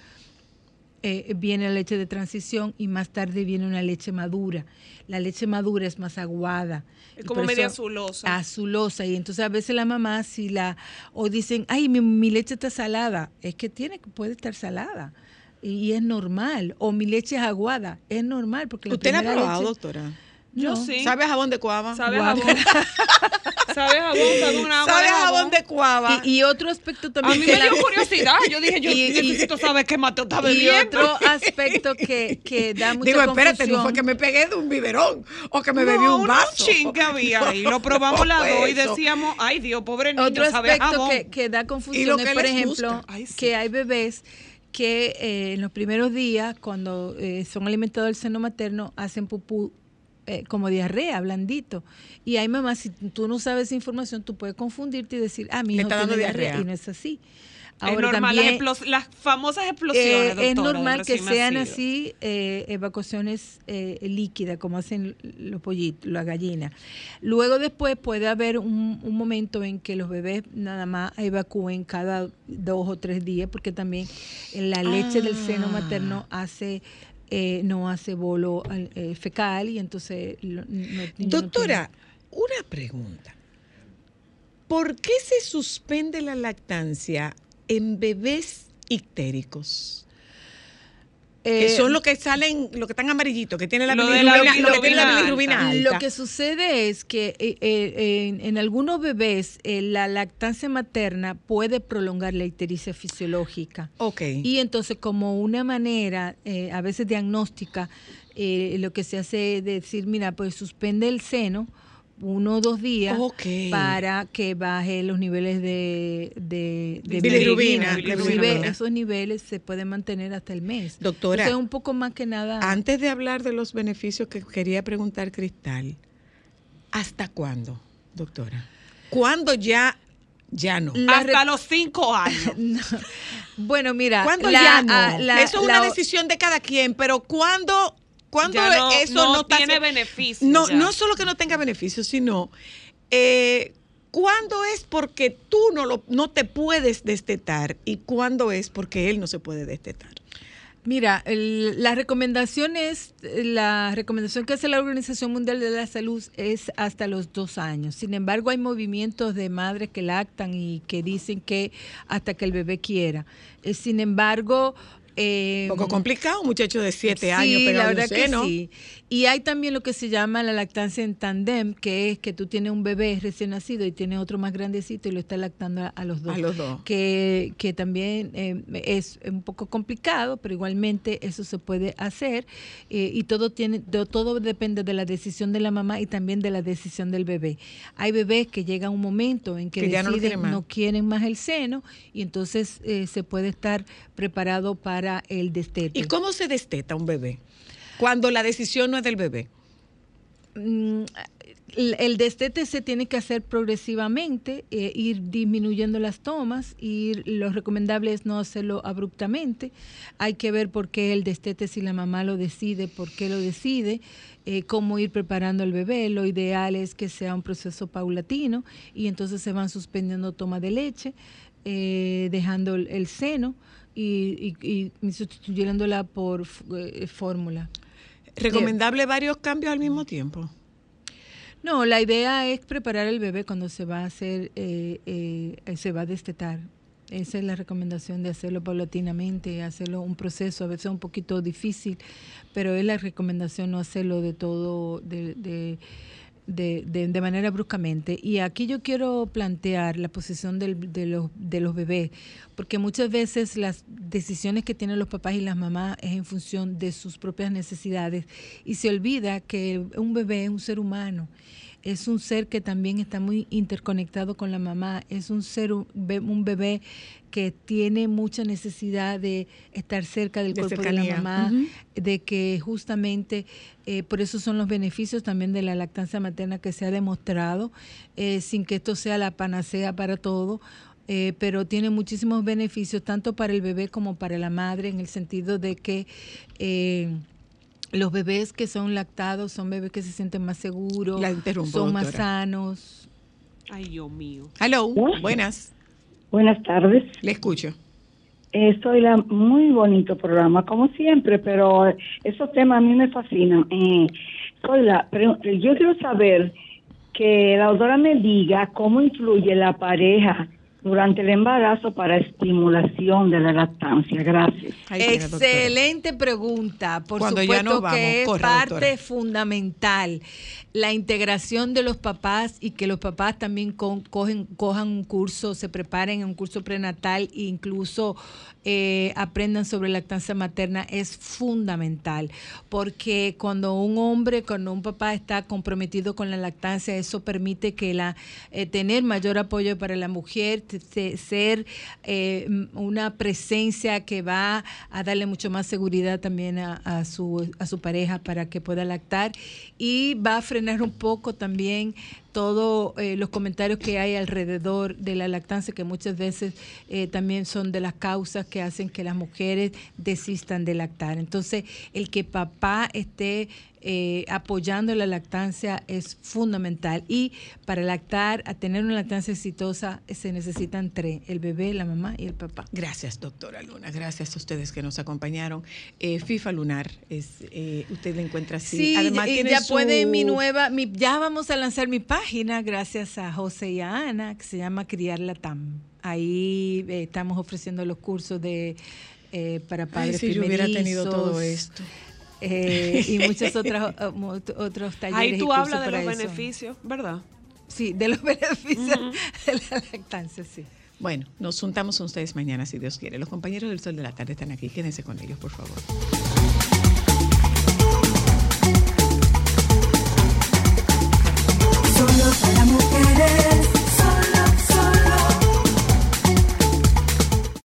Speaker 7: eh, viene la leche de transición y más tarde viene una leche madura. La leche madura es más aguada.
Speaker 2: Es como media azulosa.
Speaker 7: Azulosa. Y entonces a veces la mamá, si la, o dicen, ay, mi, leche está salada, es que tiene, puede estar salada. Y, es normal. O mi leche es aguada, es normal. porque
Speaker 1: ¿Usted la ha probado, doctora?
Speaker 2: Yo sí.
Speaker 1: ¿Sabe a jabón de cuava?
Speaker 2: ¿Sabe a jabón? ¿Sabe a jabón? ¿Sabe una
Speaker 1: agua ¿Sabe a jabón de cuava?
Speaker 7: Y, otro aspecto también.
Speaker 2: A mí me dio curiosidad. Yo dije, yo necesito saber qué Mateo está bebiendo.
Speaker 7: Y otro aspecto que, que da mucha
Speaker 1: Digo, espérate, no fue que me pegué de un biberón o que me bebí un vaso.
Speaker 2: un chin que había ahí. Lo probamos las dos y decíamos, ay Dios, pobre niño,
Speaker 7: Otro
Speaker 2: sabe
Speaker 7: aspecto que, que, da confusión es, por ejemplo, que hay bebés que eh, en los primeros días, cuando eh, son alimentados del seno materno, hacen pupú eh, como diarrea, blandito. Y hay mamás, si tú no sabes esa información, tú puedes confundirte y decir, ah, mi hijo tiene diarrea. Y no es así.
Speaker 2: Ahora, es normal, las, famosas explosiones.
Speaker 7: Eh, es normal que sean así eh, evacuaciones líquidas, como hacen los pollitos, las gallinas. Luego después puede haber un, un, momento en que los bebés nada más evacúen cada dos o tres días, porque también la leche del seno materno ah. hace eh, no hace bolo eh, fecal y entonces...
Speaker 1: Doctora, una pregunta. ¿Por qué se suspende la lactancia en bebés ictéricos? Que eh, son los que salen, los que están amarillitos, que tienen la, bilirrubina.
Speaker 7: Lo que sucede es que eh, eh, en, algunos bebés la lactancia materna puede prolongar la ictericia fisiológica.
Speaker 1: Ok.
Speaker 7: Y entonces como una manera, a veces diagnóstica, lo que se hace es decir, mira, pues suspende el seno uno o dos días para que baje los niveles de, de,
Speaker 1: bilirrubina.
Speaker 7: esos niveles se pueden mantener hasta el mes.
Speaker 1: Doctora,
Speaker 7: Entonces, un poco más que nada.
Speaker 1: Antes de hablar de los beneficios que quería preguntar Cristal, ¿hasta cuándo, doctora? ¿Cuándo ya ya no.
Speaker 2: Hasta los cinco años.
Speaker 7: Bueno, mira.
Speaker 1: ¿Cuándo ya no? Eso es una decisión de cada quien, pero ¿cuándo cuando eso no,
Speaker 2: tiene beneficio.
Speaker 1: No, no solo que no tenga beneficio, sino eh, cuándo es porque tú no, lo, no te puedes destetar y cuándo es porque él no se puede destetar.
Speaker 7: Mira, la recomendación es, la recomendación que hace la Organización Mundial de la Salud es hasta los dos años. Sin embargo, hay movimientos de madres que lactan y que dicen que hasta que el bebé quiera. Eh, sin embargo,
Speaker 1: eh, poco complicado, un muchacho de siete años pero la verdad que sí.
Speaker 7: Y hay también lo que se llama la lactancia en tandem, que es que tú tienes un bebé recién nacido y tienes otro más grandecito y lo estás lactando a, los dos.
Speaker 1: A los dos.
Speaker 7: Que, que también eh, es un poco complicado, pero igualmente eso se puede hacer eh, y todo tiene todo depende de la decisión de la mamá y también de la decisión del bebé. Hay bebés que llega un momento en que, deciden, no, quieren más el seno y entonces eh, se puede estar preparado para el destete.
Speaker 1: ¿Y cómo se desteta un bebé? Cuando la decisión no es del bebé.
Speaker 7: Mm, el destete se tiene que hacer progresivamente, eh, ir disminuyendo las tomas y lo recomendable es no hacerlo abruptamente. Hay que ver por qué el destete, si la mamá lo decide, por qué lo decide, eh, cómo ir preparando al bebé. Lo ideal es que sea un proceso paulatino y entonces se van suspendiendo toma de leche, eh, dejando el, seno y, sustituyéndola por fórmula.
Speaker 1: ¿Recomendable varios cambios al mismo tiempo?
Speaker 7: No, la idea es preparar el bebé cuando se va a hacer, eh, eh, se va a destetar. Esa es la recomendación de hacerlo paulatinamente, hacerlo un proceso, a veces un poquito difícil, pero es la recomendación no hacerlo de todo, de, de de, de, manera bruscamente. Y aquí yo quiero plantear la posición del, de, los, de los bebés, porque muchas veces las decisiones que tienen los papás y las mamás es en función de sus propias necesidades y se olvida que un bebé es un ser humano es un ser que también está muy interconectado con la mamá, es un ser, un bebé que tiene mucha necesidad de estar cerca del cuerpo de la mamá, de que justamente eh, por eso son los beneficios también de la lactancia materna que se ha demostrado, eh, sin que esto sea la panacea para todo. Eh, pero tiene muchísimos beneficios tanto para el bebé como para la madre en el sentido de que los bebés que son lactados son bebés que se sienten más seguros, son más sanos.
Speaker 2: Ay, Dios mío.
Speaker 1: Hello, buenas.
Speaker 10: Buenas tardes.
Speaker 1: Le escucho.
Speaker 10: Eh, soy la muy bonito programa, como siempre, pero esos temas a mí me fascinan. Eh, soy la, yo quiero saber que la doctora me diga cómo influye la pareja durante el embarazo para estimulación de la lactancia. Gracias.
Speaker 7: Excelente pregunta. Por supuesto que es parte fundamental la integración de los papás y que los papás también cogen, cojan un curso, se preparen en un curso prenatal e incluso eh, aprendan sobre lactancia materna es fundamental, porque cuando un hombre, cuando un papá está comprometido con la lactancia, eso permite que la eh, tener mayor apoyo para la mujer, ser eh, una presencia que va a darle mucho más seguridad también a, su, a su pareja para que pueda lactar. Y va a frenar un poco también todos eh, los comentarios que hay alrededor de la lactancia, que muchas veces eh, también son de las causas que hacen que las mujeres desistan de lactar. Entonces, el que papá esté eh, apoyando la lactancia es fundamental. Y para lactar, a tener una lactancia exitosa, se necesitan tres, el bebé, la mamá y el papá.
Speaker 1: Gracias, doctora Luna. Gracias a ustedes que nos acompañaron. FIFA Lunar, es, usted la encuentra así.
Speaker 7: Sí, Además, ya puede mi nueva, mi, ya vamos a lanzar mi página página, gracias a José y a Ana, que se llama Criar la TAM. Ahí eh, estamos ofreciendo los cursos de eh, para padres
Speaker 1: Ay, si yo hubiera tenido todo esto.
Speaker 7: Eh, y muchos otros, otros talleres.
Speaker 2: Ahí tú hablas de los beneficios, ¿verdad?
Speaker 7: Sí, de los beneficios de la lactancia, sí.
Speaker 1: Bueno, nos juntamos con ustedes mañana, si Dios quiere. Los compañeros del Sol de la Tarde están aquí. Quédense con ellos, por favor.